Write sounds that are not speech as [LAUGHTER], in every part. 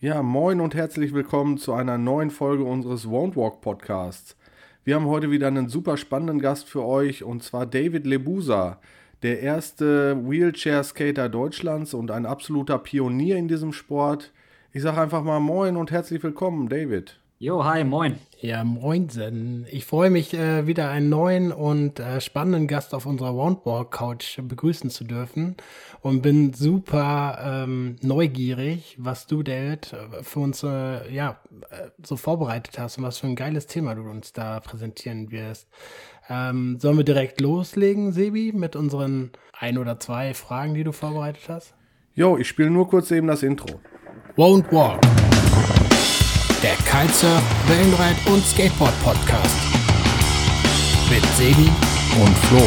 Ja, moin und herzlich willkommen zu einer neuen Folge unseres Won't Walk Podcasts. Wir haben heute wieder einen super spannenden Gast für euch und zwar David Lebusa, der erste Wheelchair-Skater Deutschlands und ein absoluter Pionier in diesem Sport. Ich sage einfach mal moin und herzlich willkommen, David. Jo, hi, moin. Ja, moinsen. Ich freue mich, äh, wieder einen neuen und äh, spannenden Gast auf unserer Roundball Couch begrüßen zu dürfen und bin super ähm, neugierig, was du, David, für uns äh, ja, äh, so vorbereitet hast und was für ein geiles Thema du uns da präsentieren wirst. Ähm, sollen wir direkt loslegen, Sebi, mit unseren ein oder zwei Fragen, die du vorbereitet hast? Jo, ich spiele nur kurz eben das Intro. Won't Walk der Kitesurf, Wellenreit und Skateboard Podcast. Mit Sebi und Flo.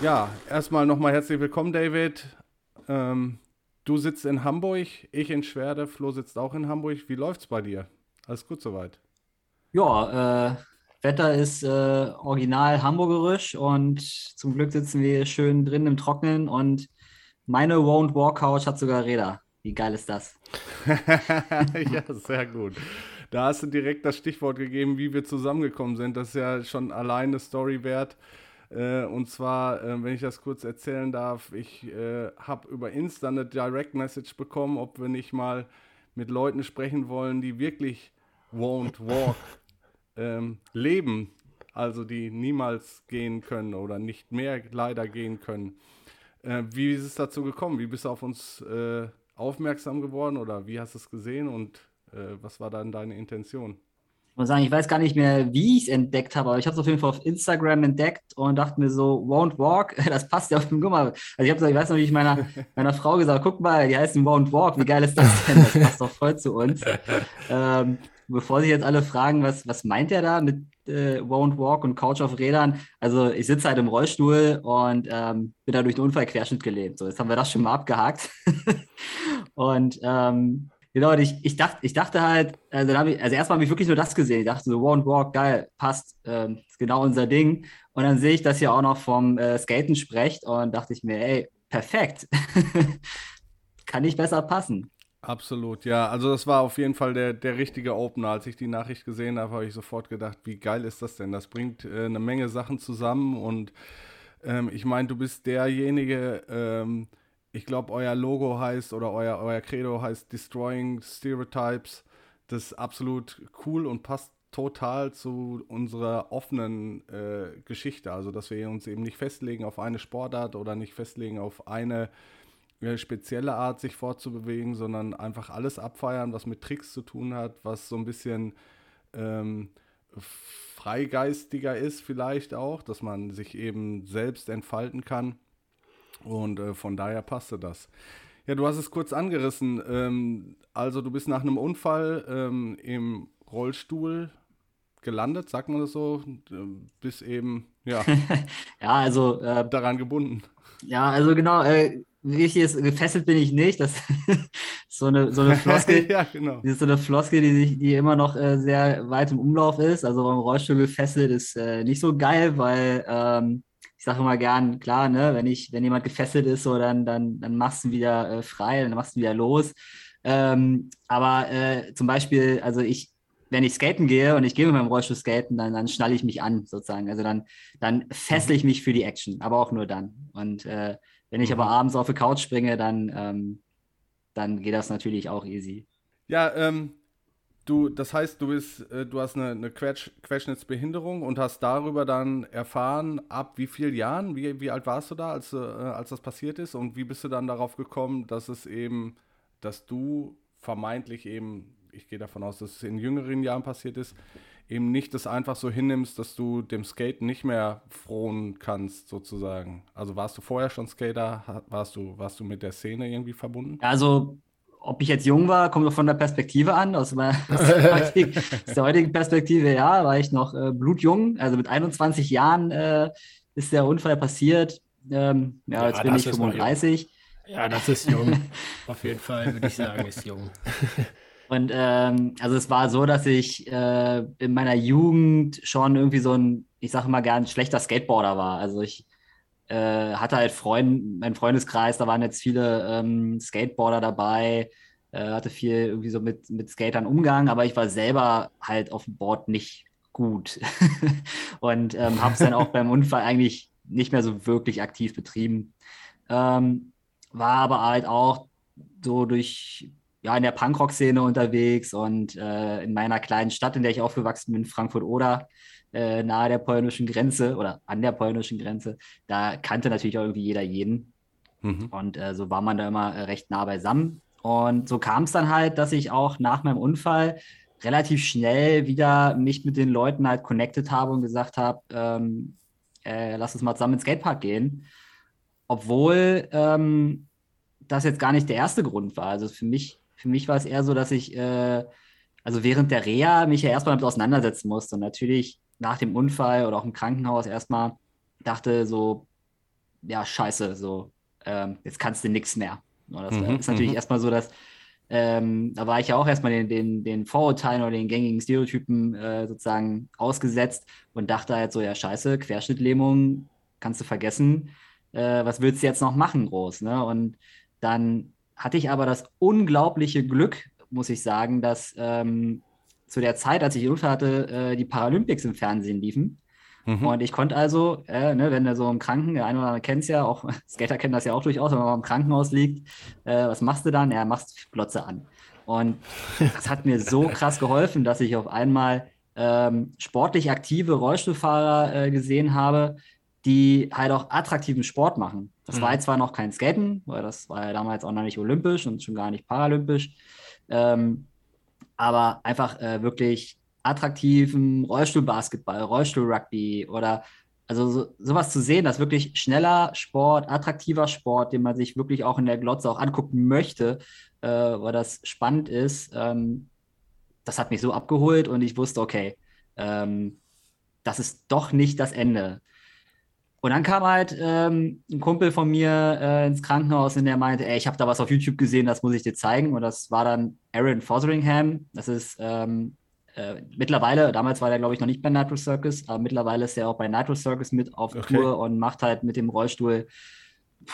Ja, erstmal nochmal herzlich willkommen, David. Ähm, du sitzt in Hamburg, ich in Schwerde, Flo sitzt auch in Hamburg. Wie läuft's bei dir? Alles gut soweit? Ja, äh, Wetter ist äh, original hamburgerisch und zum Glück sitzen wir schön drin im Trocknen und meine Won't Walk Couch hat sogar Räder. Wie geil ist das? [LAUGHS] ja, sehr gut. Da hast du direkt das Stichwort gegeben, wie wir zusammengekommen sind. Das ist ja schon allein eine Story wert. Äh, und zwar, äh, wenn ich das kurz erzählen darf, ich äh, habe über Insta eine Direct Message bekommen, ob wir nicht mal mit Leuten sprechen wollen, die wirklich won't walk [LAUGHS] ähm, leben, also die niemals gehen können oder nicht mehr leider ggehen können. Äh, wie ist es dazu gekommen? Wie bist du auf uns äh, aufmerksam geworden oder wie hast du es gesehen und äh, was war dann deine Intention? Ich muss sagen, ich weiß gar nicht mehr, wie ich es entdeckt habe, aber ich habe es auf jeden Fall auf Instagram entdeckt und dachte mir so, Won't Walk, [LAUGHS] das passt ja auf den Gummer. Also ich habe ich weiß noch, wie ich meiner, [LAUGHS] meiner Frau gesagt guck mal, die heißen Won't Walk, wie geil ist das denn? Das passt doch voll zu uns. [LAUGHS] ähm, bevor sich jetzt alle fragen, was, was meint er da mit äh, Won't Walk und Couch auf Rädern? Also ich sitze halt im Rollstuhl und ähm, bin da durch den Unfallquerschnitt gelebt. So, jetzt haben wir das schon mal abgehakt. [LAUGHS] und ähm, genau, ich, ich, dachte, ich dachte halt, also, ich, also erstmal habe ich wirklich nur das gesehen. Ich dachte so, Won't Walk, geil, passt, ähm, ist genau unser Ding. Und dann sehe ich, dass ihr auch noch vom äh, Skaten sprecht und dachte ich mir, ey, perfekt. [LAUGHS] Kann nicht besser passen. Absolut, ja. Also das war auf jeden Fall der, der richtige Opener. Als ich die Nachricht gesehen habe, habe ich sofort gedacht, wie geil ist das denn? Das bringt äh, eine Menge Sachen zusammen und ähm, ich meine, du bist derjenige, ähm, ich glaube, euer Logo heißt oder euer, euer Credo heißt Destroying Stereotypes. Das ist absolut cool und passt total zu unserer offenen äh, Geschichte. Also, dass wir uns eben nicht festlegen auf eine Sportart oder nicht festlegen auf eine spezielle Art, sich fortzubewegen, sondern einfach alles abfeiern, was mit Tricks zu tun hat, was so ein bisschen ähm, freigeistiger ist vielleicht auch, dass man sich eben selbst entfalten kann. Und äh, von daher passte das. Ja, du hast es kurz angerissen. Ähm, also du bist nach einem Unfall ähm, im Rollstuhl gelandet, sagt man das so, bis eben, ja, [LAUGHS] ja also äh, daran gebunden. Ja, also genau, äh, richtig ist, gefesselt bin ich nicht. Das ist [LAUGHS] so eine, so eine [LAUGHS] Floskel. ja, genau. Ist so eine Floskel, die, sich, die immer noch äh, sehr weit im Umlauf ist. Also beim Rollstuhl gefesselt ist äh, nicht so geil, weil ähm, ich sage immer gern, klar, ne, wenn ich, wenn jemand gefesselt ist, so dann, dann, dann machst du ihn wieder äh, frei, dann machst du ihn wieder los. Ähm, aber äh, zum Beispiel, also ich, wenn ich skaten gehe und ich gehe mit meinem Rollstuhl skaten, dann, dann schnalle ich mich an, sozusagen. Also dann, dann fessle ich mich für die Action, aber auch nur dann. Und äh, wenn ich aber mhm. abends auf die Couch springe, dann, ähm, dann geht das natürlich auch easy. Ja, ähm, du, das heißt, du bist, äh, du hast eine, eine Quetsch, Querschnittsbehinderung und hast darüber dann erfahren, ab wie vielen Jahren, wie, wie alt warst du da, als, äh, als das passiert ist und wie bist du dann darauf gekommen, dass es eben, dass du vermeintlich eben, ich gehe davon aus, dass es in jüngeren Jahren passiert ist, eben nicht das einfach so hinnimmst, dass du dem Skaten nicht mehr frohen kannst, sozusagen. Also warst du vorher schon Skater? Warst du, warst du mit der Szene irgendwie verbunden? Also, ob ich jetzt jung war, kommt doch von der Perspektive an. Aus, meiner, [LAUGHS] aus, der, heutigen, aus der heutigen Perspektive, ja, war ich noch äh, blutjung. Also mit 21 Jahren äh, ist der Unfall passiert. Ähm, ja, ja, jetzt bin ich 35. Ja, das ist jung. [LAUGHS] Auf jeden Fall würde ich sagen, ist jung. [LAUGHS] Und ähm, also es war so, dass ich äh, in meiner Jugend schon irgendwie so ein, ich sage mal gern, schlechter Skateboarder war. Also ich äh, hatte halt Freund, mein Freundeskreis, da waren jetzt viele ähm, Skateboarder dabei, äh, hatte viel irgendwie so mit, mit Skatern Umgang, aber ich war selber halt auf dem Board nicht gut [LAUGHS] und ähm, habe es dann auch beim Unfall eigentlich nicht mehr so wirklich aktiv betrieben. Ähm, war aber halt auch so durch, ja, in der Punkrock-Szene unterwegs und äh, in meiner kleinen Stadt, in der ich aufgewachsen bin, Frankfurt-Oder, äh, nahe der polnischen Grenze oder an der polnischen Grenze, da kannte natürlich auch irgendwie jeder jeden. Mhm. Und äh, so war man da immer äh, recht nah beisammen. Und so kam es dann halt, dass ich auch nach meinem Unfall relativ schnell wieder mich mit den Leuten halt connected habe und gesagt habe, ähm, äh, lass uns mal zusammen ins Skatepark gehen. Obwohl ähm, das jetzt gar nicht der erste Grund war. Also für mich, für mich war es eher so, dass ich, äh, also während der Reha mich ja erstmal damit auseinandersetzen musste. Und natürlich nach dem Unfall oder auch im Krankenhaus erstmal dachte so, ja, scheiße, so, ähm, jetzt kannst du nichts mehr. Das mhm, ist natürlich mhm. erstmal so, dass ähm, da war ich ja auch erstmal den, den, den Vorurteilen oder den gängigen Stereotypen äh, sozusagen ausgesetzt und dachte halt so, ja, scheiße, Querschnittlähmung kannst du vergessen. Äh, was willst du jetzt noch machen, groß? Ne? Und dann hatte ich aber das unglaubliche Glück, muss ich sagen, dass ähm, zu der Zeit, als ich Unfall hatte, äh, die Paralympics im Fernsehen liefen. Mhm. Und ich konnte also, äh, ne, wenn du so im Kranken, der eine oder andere kennt es ja, auch [LAUGHS] Skater kennen das ja auch durchaus, wenn man im Krankenhaus liegt, äh, was machst du dann? Ja, machst Glotze an. Und [LAUGHS] das hat mir so krass geholfen, dass ich auf einmal ähm, sportlich aktive Rollstuhlfahrer äh, gesehen habe, die halt auch attraktiven Sport machen. Das mhm. war jetzt zwar noch kein Skaten, weil das war ja damals auch noch nicht olympisch und schon gar nicht paralympisch. Ähm, aber einfach äh, wirklich attraktiven Rollstuhlbasketball, Rollstuhlrugby oder also so, sowas zu sehen, dass wirklich schneller Sport, attraktiver Sport, den man sich wirklich auch in der Glotze auch angucken möchte, äh, weil das spannend ist, ähm, das hat mich so abgeholt und ich wusste, okay, ähm, das ist doch nicht das Ende. Und dann kam halt ähm, ein Kumpel von mir äh, ins Krankenhaus und der meinte, ey, ich habe da was auf YouTube gesehen, das muss ich dir zeigen. Und das war dann Aaron Fotheringham. Das ist ähm, äh, mittlerweile, damals war der, glaube ich, noch nicht bei Nitro Circus, aber mittlerweile ist er auch bei Nitro Circus mit auf okay. Tour und macht halt mit dem Rollstuhl,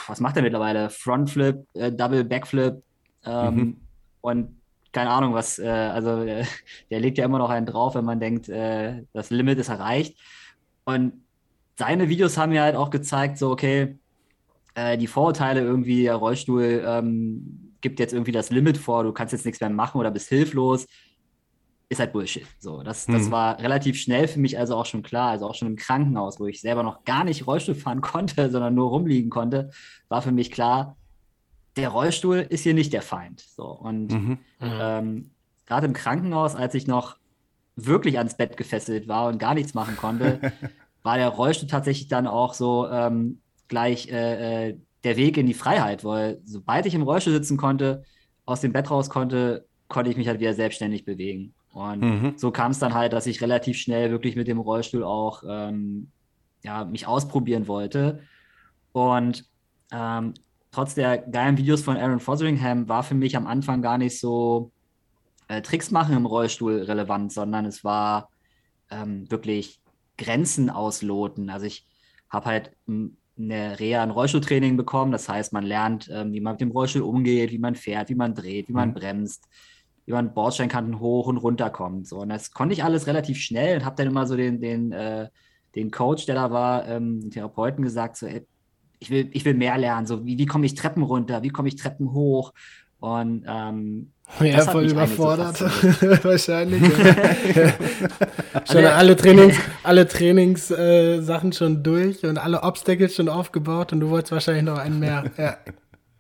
was macht er mittlerweile? Frontflip, äh, Double Backflip ähm, mhm. und keine Ahnung, was, äh, also äh, [LAUGHS] der legt ja immer noch einen drauf, wenn man denkt, äh, das Limit ist erreicht. Und seine Videos haben mir halt auch gezeigt, so, okay, äh, die Vorurteile irgendwie, der Rollstuhl ähm, gibt jetzt irgendwie das Limit vor, du kannst jetzt nichts mehr machen oder bist hilflos, ist halt Bullshit. So, das, das mhm. war relativ schnell für mich also auch schon klar, also auch schon im Krankenhaus, wo ich selber noch gar nicht Rollstuhl fahren [LAUGHS] konnte, sondern nur rumliegen konnte, war für mich klar, der Rollstuhl ist hier nicht der Feind. So, und mhm. ähm, gerade im Krankenhaus, als ich noch wirklich ans Bett gefesselt war und gar nichts machen konnte, [LAUGHS] war der Rollstuhl tatsächlich dann auch so ähm, gleich äh, äh, der Weg in die Freiheit, weil sobald ich im Rollstuhl sitzen konnte, aus dem Bett raus konnte, konnte ich mich halt wieder selbstständig bewegen. Und mhm. so kam es dann halt, dass ich relativ schnell wirklich mit dem Rollstuhl auch ähm, ja, mich ausprobieren wollte. Und ähm, trotz der geilen Videos von Aaron Fotheringham war für mich am Anfang gar nicht so äh, Tricks machen im Rollstuhl relevant, sondern es war ähm, wirklich Grenzen ausloten. Also ich habe halt eine Reha ein Rollstuhltraining bekommen. Das heißt, man lernt, ähm, wie man mit dem Rollstuhl umgeht, wie man fährt, wie man dreht, wie man mhm. bremst, wie man Bordsteinkanten hoch und runter kommt. So, und das konnte ich alles relativ schnell und habe dann immer so den, den, äh, den Coach, der da war, ähm, den Therapeuten gesagt, so, ey, ich will, ich will mehr lernen. So, wie, wie komme ich Treppen runter? Wie komme ich Treppen hoch? Und ähm, ja, voll überfordert. So [LAUGHS] Wahrscheinlich. [LAUGHS] Schon alle Trainings, [LAUGHS] alle Trainingssachen äh, schon durch und alle Obstacles schon aufgebaut und du wolltest wahrscheinlich noch einen mehr. Ja.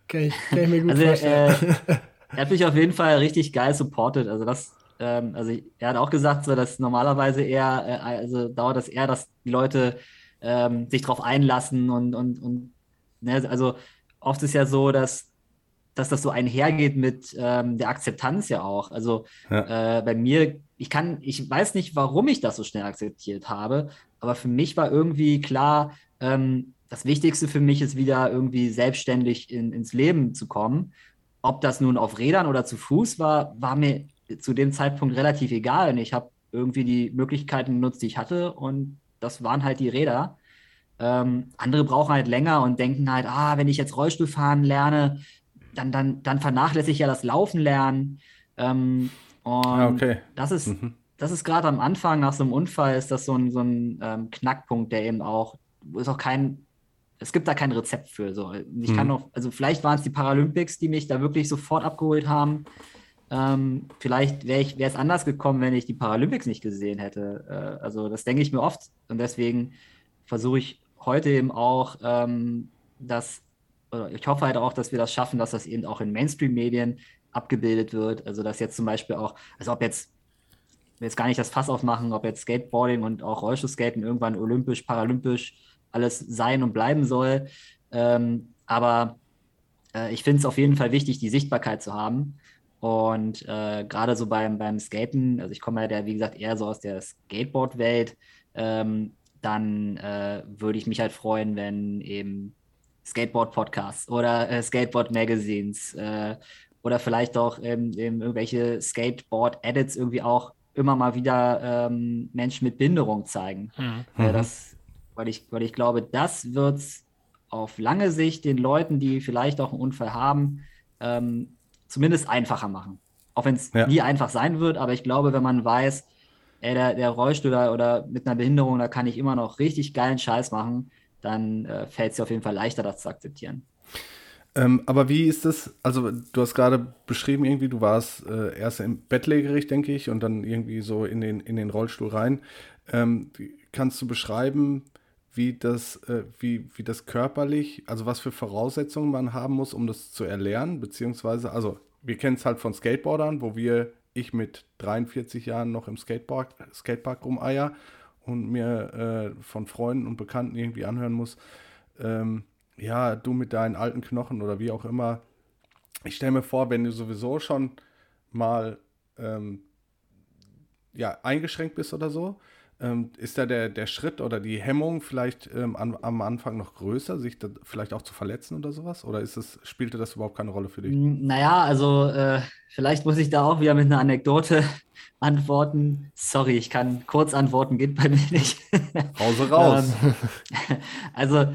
Kann ich, kann ich mir gut also, vorstellen. Äh, er hat mich auf jeden Fall richtig geil supported. Also das, ähm, also er hat auch gesagt, so, dass normalerweise eher, äh, also dauert das eher, dass die Leute ähm, sich darauf einlassen und, und, und ne, also oft ist ja so, dass dass das so einhergeht mit ähm, der Akzeptanz ja auch. Also ja. Äh, bei mir, ich kann, ich weiß nicht, warum ich das so schnell akzeptiert habe, aber für mich war irgendwie klar, ähm, das Wichtigste für mich ist wieder irgendwie selbstständig in, ins Leben zu kommen. Ob das nun auf Rädern oder zu Fuß war, war mir zu dem Zeitpunkt relativ egal. Und ich habe irgendwie die Möglichkeiten genutzt, die ich hatte und das waren halt die Räder. Ähm, andere brauchen halt länger und denken halt, ah, wenn ich jetzt Rollstuhl fahren lerne, dann, dann, dann vernachlässige ich ja das Laufen lernen. Ähm, und ah, okay. das ist, mhm. das ist gerade am Anfang nach so einem Unfall, ist das so ein, so ein ähm, Knackpunkt, der eben auch, ist auch kein, es gibt da kein Rezept für. So. Ich mhm. kann noch, also vielleicht waren es die Paralympics, die mich da wirklich sofort abgeholt haben. Ähm, vielleicht wäre es anders gekommen, wenn ich die Paralympics nicht gesehen hätte. Äh, also das denke ich mir oft und deswegen versuche ich heute eben auch, ähm, dass, ich hoffe halt auch, dass wir das schaffen, dass das eben auch in Mainstream-Medien abgebildet wird. Also dass jetzt zum Beispiel auch, also ob jetzt, jetzt gar nicht das Fass aufmachen, ob jetzt Skateboarding und auch Rollstuhlskaten irgendwann olympisch, paralympisch alles sein und bleiben soll. Ähm, aber äh, ich finde es auf jeden Fall wichtig, die Sichtbarkeit zu haben. Und äh, gerade so beim, beim Skaten, also ich komme ja, wie gesagt, eher so aus der Skateboard-Welt, ähm, dann äh, würde ich mich halt freuen, wenn eben Skateboard-Podcasts oder äh, Skateboard-Magazines äh, oder vielleicht auch ähm, irgendwelche Skateboard-Edits irgendwie auch immer mal wieder ähm, Menschen mit Behinderung zeigen. Mhm. Äh, das, weil, ich, weil ich glaube, das wird auf lange Sicht den Leuten, die vielleicht auch einen Unfall haben, ähm, zumindest einfacher machen. Auch wenn es ja. nie einfach sein wird, aber ich glaube, wenn man weiß, ey, der, der Rollstuhl oder mit einer Behinderung, da kann ich immer noch richtig geilen Scheiß machen, dann äh, fällt es dir auf jeden Fall leichter, das zu akzeptieren. Ähm, aber wie ist das? Also, du hast gerade beschrieben, irgendwie, du warst äh, erst im Bettlägerig, denke ich, und dann irgendwie so in den, in den Rollstuhl rein. Ähm, kannst du beschreiben, wie das, äh, wie, wie das körperlich, also was für Voraussetzungen man haben muss, um das zu erlernen, beziehungsweise, also wir kennen es halt von Skateboardern, wo wir, ich mit 43 Jahren noch im Skatepark, Skatepark rumeier und mir äh, von Freunden und Bekannten irgendwie anhören muss, ähm, ja, du mit deinen alten Knochen oder wie auch immer. Ich stelle mir vor, wenn du sowieso schon mal ähm, ja, eingeschränkt bist oder so, ähm, ist da der, der Schritt oder die Hemmung vielleicht ähm, an, am Anfang noch größer, sich da vielleicht auch zu verletzen oder sowas? Oder ist es, spielte das überhaupt keine Rolle für dich? Naja, also äh, vielleicht muss ich da auch wieder mit einer Anekdote [LAUGHS] antworten. Sorry, ich kann kurz antworten, geht bei mir nicht. [LAUGHS] Pause raus. ähm, [LAUGHS] also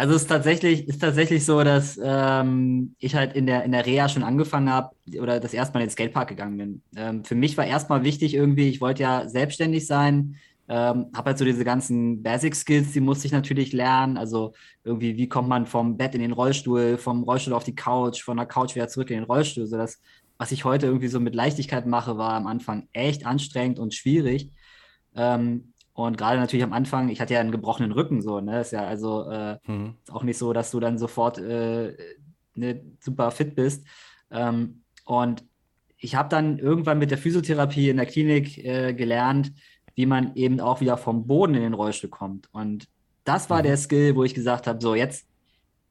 also es ist tatsächlich, ist tatsächlich so, dass ähm, ich halt in der, in der Reha schon angefangen habe oder das erste Mal in den Skatepark gegangen bin. Ähm, für mich war erstmal wichtig irgendwie, ich wollte ja selbstständig sein, ähm, habe halt so diese ganzen Basic Skills, die musste ich natürlich lernen. Also irgendwie, wie kommt man vom Bett in den Rollstuhl, vom Rollstuhl auf die Couch, von der Couch wieder zurück in den Rollstuhl. So das, was ich heute irgendwie so mit Leichtigkeit mache, war am Anfang echt anstrengend und schwierig. Ähm, und gerade natürlich am Anfang, ich hatte ja einen gebrochenen Rücken, so, ne? Ist ja also äh, mhm. ist auch nicht so, dass du dann sofort äh, ne, super fit bist. Ähm, und ich habe dann irgendwann mit der Physiotherapie in der Klinik äh, gelernt, wie man eben auch wieder vom Boden in den Rollstuhl kommt. Und das war mhm. der Skill, wo ich gesagt habe: so, jetzt,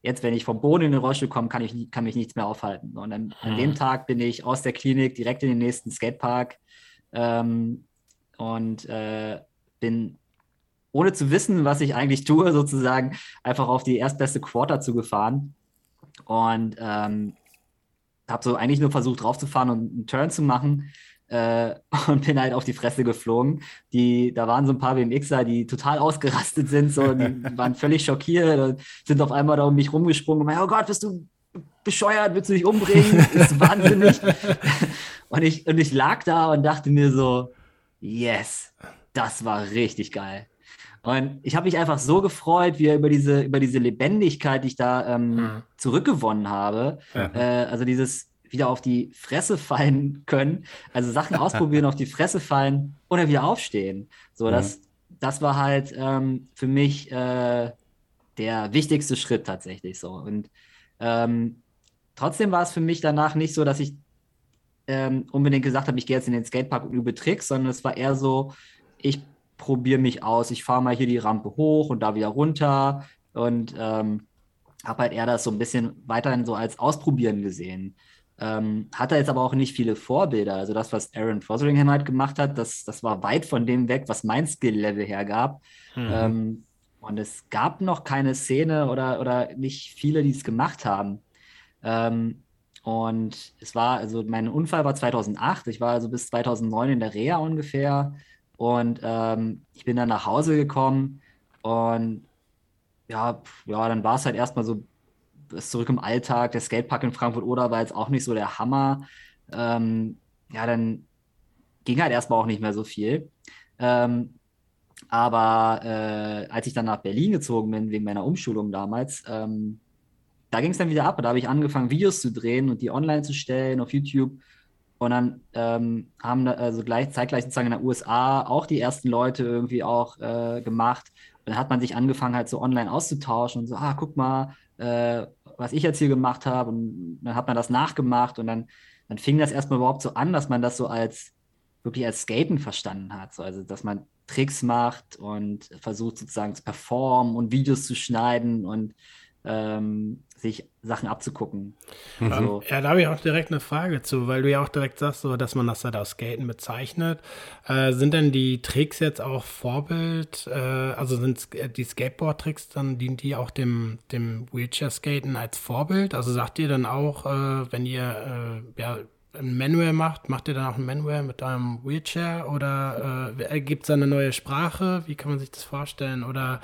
jetzt, wenn ich vom Boden in den Rollstuhl komme, kann, ich, kann mich nichts mehr aufhalten. Und mhm. an dem Tag bin ich aus der Klinik direkt in den nächsten Skatepark. Ähm, und äh, bin ohne zu wissen, was ich eigentlich tue, [LAUGHS] sozusagen einfach auf die erstbeste Quarter zugefahren und ähm, habe so eigentlich nur versucht draufzufahren und einen Turn zu machen äh, [LAUGHS] und bin halt auf die Fresse geflogen. Die, da waren so ein paar BMXer, die total ausgerastet sind, so, die [LAUGHS] waren völlig schockiert und sind auf einmal da um mich rumgesprungen und meinen, oh Gott, bist du bescheuert, willst du dich umbringen? ist wahnsinnig. [LAUGHS] und, ich, und ich lag da und dachte mir so, yes, das war richtig geil. Und ich habe mich einfach so gefreut, wie über diese, über diese Lebendigkeit, die ich da ähm, mhm. zurückgewonnen habe. Ja. Äh, also dieses wieder auf die Fresse fallen können, also Sachen [LAUGHS] ausprobieren, auf die Fresse fallen und dann wieder aufstehen. So, mhm. das, das war halt ähm, für mich äh, der wichtigste Schritt tatsächlich so. Und ähm, trotzdem war es für mich danach nicht so, dass ich ähm, unbedingt gesagt habe, ich gehe jetzt in den Skatepark und übe Tricks, sondern es war eher so, ich probiere mich aus, ich fahre mal hier die Rampe hoch und da wieder runter und ähm, habe halt eher das so ein bisschen weiterhin so als Ausprobieren gesehen. Ähm, hatte jetzt aber auch nicht viele Vorbilder. Also das, was Aaron Fotheringham halt gemacht hat, das, das war weit von dem weg, was mein Skill-Level hergab. Mhm. Ähm, und es gab noch keine Szene oder, oder nicht viele, die es gemacht haben. Ähm, und es war, also mein Unfall war 2008. Ich war also bis 2009 in der Reha ungefähr. Und ähm, ich bin dann nach Hause gekommen und ja, ja, dann war es halt erstmal so, ist zurück im Alltag. Der Skatepark in Frankfurt oder war jetzt auch nicht so der Hammer. Ähm, ja, dann ging halt erstmal auch nicht mehr so viel. Ähm, aber äh, als ich dann nach Berlin gezogen bin, wegen meiner Umschulung damals, ähm, da ging es dann wieder ab. Da habe ich angefangen, Videos zu drehen und die online zu stellen auf YouTube. Und dann ähm, haben da, also gleich, zeitgleich sozusagen in den USA auch die ersten Leute irgendwie auch äh, gemacht. Und dann hat man sich angefangen, halt so online auszutauschen und so, ah, guck mal, äh, was ich jetzt hier gemacht habe. Und dann hat man das nachgemacht und dann, dann fing das erstmal überhaupt so an, dass man das so als wirklich als Skaten verstanden hat. So, also, dass man Tricks macht und versucht sozusagen zu performen und Videos zu schneiden und ähm, sich Sachen abzugucken. Mhm. Also, ja, da habe ich auch direkt eine Frage zu, weil du ja auch direkt sagst, so, dass man das halt aus Skaten bezeichnet. Äh, sind denn die Tricks jetzt auch Vorbild? Äh, also sind die Skateboard-Tricks dann, dienen die auch dem, dem Wheelchair-Skaten als Vorbild? Also sagt ihr dann auch, äh, wenn ihr äh, ja, ein Manual macht, macht ihr dann auch ein Manual mit einem Wheelchair oder äh, gibt es eine neue Sprache? Wie kann man sich das vorstellen? Oder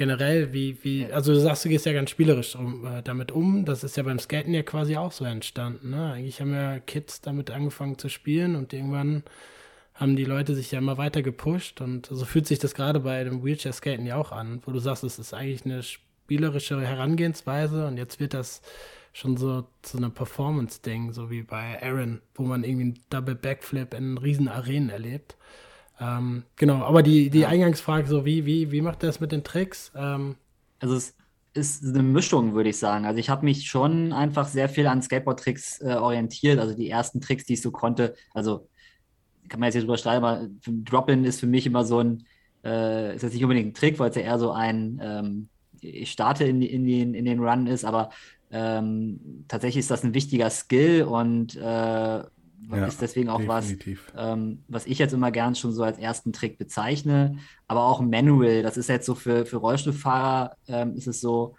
generell, wie, wie, also du sagst, du gehst ja ganz spielerisch um, äh, damit um. Das ist ja beim Skaten ja quasi auch so entstanden. Ne? Eigentlich haben ja Kids damit angefangen zu spielen und irgendwann haben die Leute sich ja immer weiter gepusht und so fühlt sich das gerade bei dem Wheelchair-Skaten ja auch an, wo du sagst, es ist eigentlich eine spielerische Herangehensweise und jetzt wird das schon so zu einer Performance-Ding, so wie bei Aaron, wo man irgendwie einen Double Backflip in riesen Arenen erlebt. Ähm, genau, aber die, die ja. Eingangsfrage, so wie, wie, wie macht er das mit den Tricks? Ähm, also es ist eine Mischung, würde ich sagen. Also ich habe mich schon einfach sehr viel an Skateboard-Tricks äh, orientiert. Also die ersten Tricks, die ich so konnte, also kann man jetzt hier drüber streiten, aber Drop-In ist für mich immer so ein, äh, ist jetzt nicht unbedingt ein Trick, weil es ja eher so ein, ähm, ich starte in, in, den, in den Run ist, aber ähm, tatsächlich ist das ein wichtiger Skill und äh, ja, ist deswegen auch definitiv. was, ähm, was ich jetzt immer gern schon so als ersten Trick bezeichne. Aber auch Manual, das ist jetzt so für, für Rollstuhlfahrer, ähm, ist es so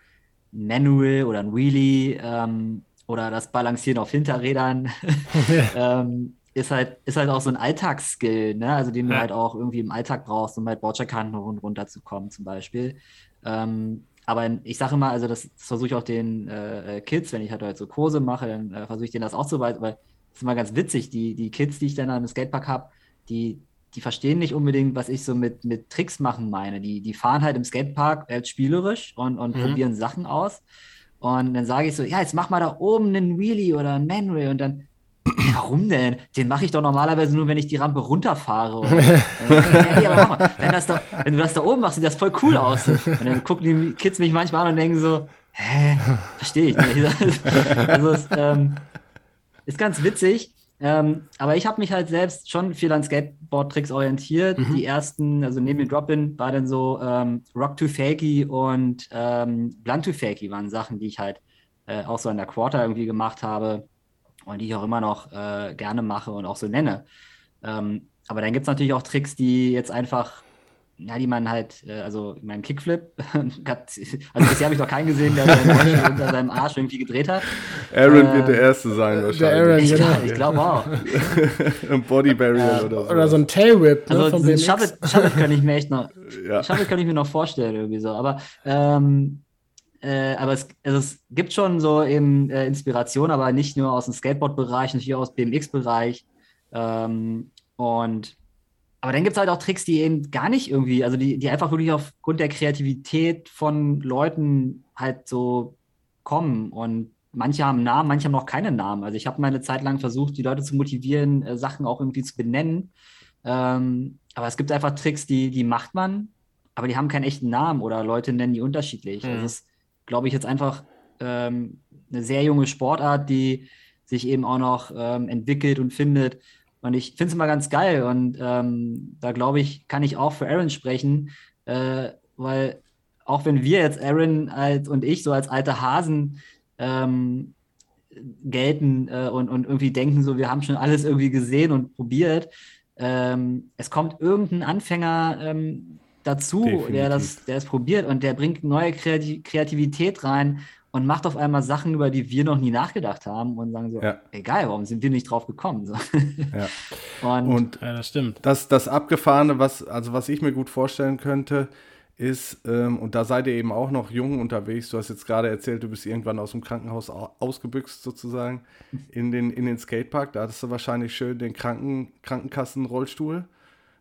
ein Manual oder ein Wheelie ähm, oder das Balancieren auf Hinterrädern. [LAUGHS] [LAUGHS] Ähm, ist halt, ist halt auch so ein Alltagsskill, ne? Also den ja. du halt auch irgendwie im Alltag brauchst, um halt Bordschakkanten hoch und runter zu kommen, zum Beispiel. Ähm, aber ich sage immer, also das, das versuche ich auch den äh, Kids, wenn ich halt, halt so Kurse mache, dann äh, versuche ich denen das auch so weit, weil ist immer ganz witzig, die, die Kids, die ich dann am Skatepark habe, die, die verstehen nicht unbedingt, was ich so mit, mit Tricks machen meine. Die, die fahren halt im Skatepark äh, spielerisch und, und mhm. probieren Sachen aus. Und dann sage ich so, ja, jetzt mach mal da oben einen Wheelie oder einen Manual und dann [CLEARS THROAT] Warum denn? Den mache ich doch normalerweise nur, wenn ich die Rampe runterfahre. ja, ja, wenn, das da, wenn du das da oben machst, sieht das voll cool aus. Und dann gucken die Kids mich manchmal an und denken so, hä, verstehe ich nicht. [LAUGHS] Also es ähm, ist ganz witzig. Ähm, aber ich habe mich halt selbst schon viel an Skateboard-Tricks orientiert. Mhm. Die ersten, also neben dem Drop-In, war dann so ähm, Rock to Fakey und ähm, Blunt to Fakey waren Sachen, die ich halt äh, auch so an der Quarter irgendwie gemacht habe und die ich auch immer noch äh, gerne mache und auch so nenne. Ähm, aber dann gibt es natürlich auch Tricks, die jetzt einfach, ja, die man halt, äh, also mein Kickflip, [LAUGHS] also bisher habe ich noch keinen gesehen, der seinen [LAUGHS] unter seinem Arsch irgendwie gedreht hat. Aaron äh, wird der Erste sein wahrscheinlich. Der Aaron, ich glaube glaub auch. [LAUGHS] ein Body Barrier oder so. Oder so ein Tail Whip. Ne, also ein Shove kann ich mir echt noch, ja. Kann ich mir noch vorstellen irgendwie so, aber ähm, äh, aber es, also es, gibt schon so eben äh, Inspiration, aber nicht nur aus dem Skateboard-Bereich, nicht nur aus dem BMX-Bereich. Ähm, und aber dann gibt es halt auch Tricks, die eben gar nicht irgendwie, also die, die einfach wirklich aufgrund der Kreativität von Leuten halt so kommen. Und manche haben Namen, manche haben noch keine Namen. Also ich habe mal eine Zeit lang versucht, die Leute zu motivieren, äh, Sachen auch irgendwie zu benennen. Ähm, aber es gibt einfach Tricks, die, die macht man, aber die haben keinen echten Namen oder Leute nennen die unterschiedlich. Mhm. Also es glaube ich, jetzt einfach ähm, eine sehr junge Sportart, die sich eben auch noch ähm, entwickelt und findet. Und ich finde es immer ganz geil. Und ähm, da glaube ich, kann ich auch für Aaron sprechen, äh, weil auch wenn wir jetzt Aaron als, und ich so als alte Hasen ähm, gelten äh, und, und irgendwie denken, so wir haben schon alles irgendwie gesehen und probiert, ähm, es kommt irgendein Anfänger ähm, dazu, Definitiv. der das, der es probiert und der bringt neue Kreativität rein und macht auf einmal Sachen, über die wir noch nie nachgedacht haben und sagen so, ja. egal, warum sind wir nicht drauf gekommen? So. Ja. [LAUGHS] Und, und ja, das stimmt. Das, das Abgefahrene, was, also was ich mir gut vorstellen könnte, ist, ähm, und da seid ihr eben auch noch jung unterwegs. Du hast jetzt gerade erzählt, du bist irgendwann aus dem Krankenhaus ausgebüxt sozusagen in den, in den Skatepark. Da hattest du wahrscheinlich schön den Kranken, Krankenkassenrollstuhl.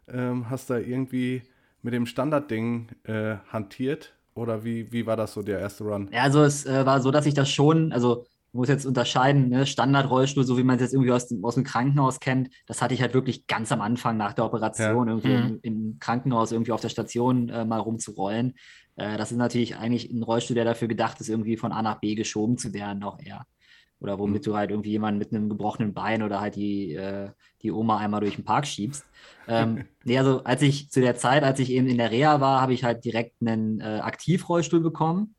Ähm, hast da irgendwie mit dem Standardding äh, hantiert? Oder wie, wie war das so, der erste Run? Ja, also es äh, war so, dass ich das schon, also muss jetzt unterscheiden, ne? Standardrollstuhl, so wie man es jetzt irgendwie aus dem, aus dem Krankenhaus kennt, das hatte ich halt wirklich ganz am Anfang nach der Operation, ja. irgendwie mhm. im, im, Krankenhaus, irgendwie auf der Station äh, mal rumzurollen. Äh, das ist natürlich eigentlich ein Rollstuhl, der dafür gedacht ist, irgendwie von A nach B geschoben zu werden, auch eher. Oder womit mhm. du halt irgendwie jemanden mit einem gebrochenen Bein oder halt die, äh, die Oma einmal durch den Park schiebst. Ähm, [LAUGHS] nee, also als ich zu der Zeit, als ich eben in der Reha war, habe ich halt direkt einen äh, Aktivrollstuhl bekommen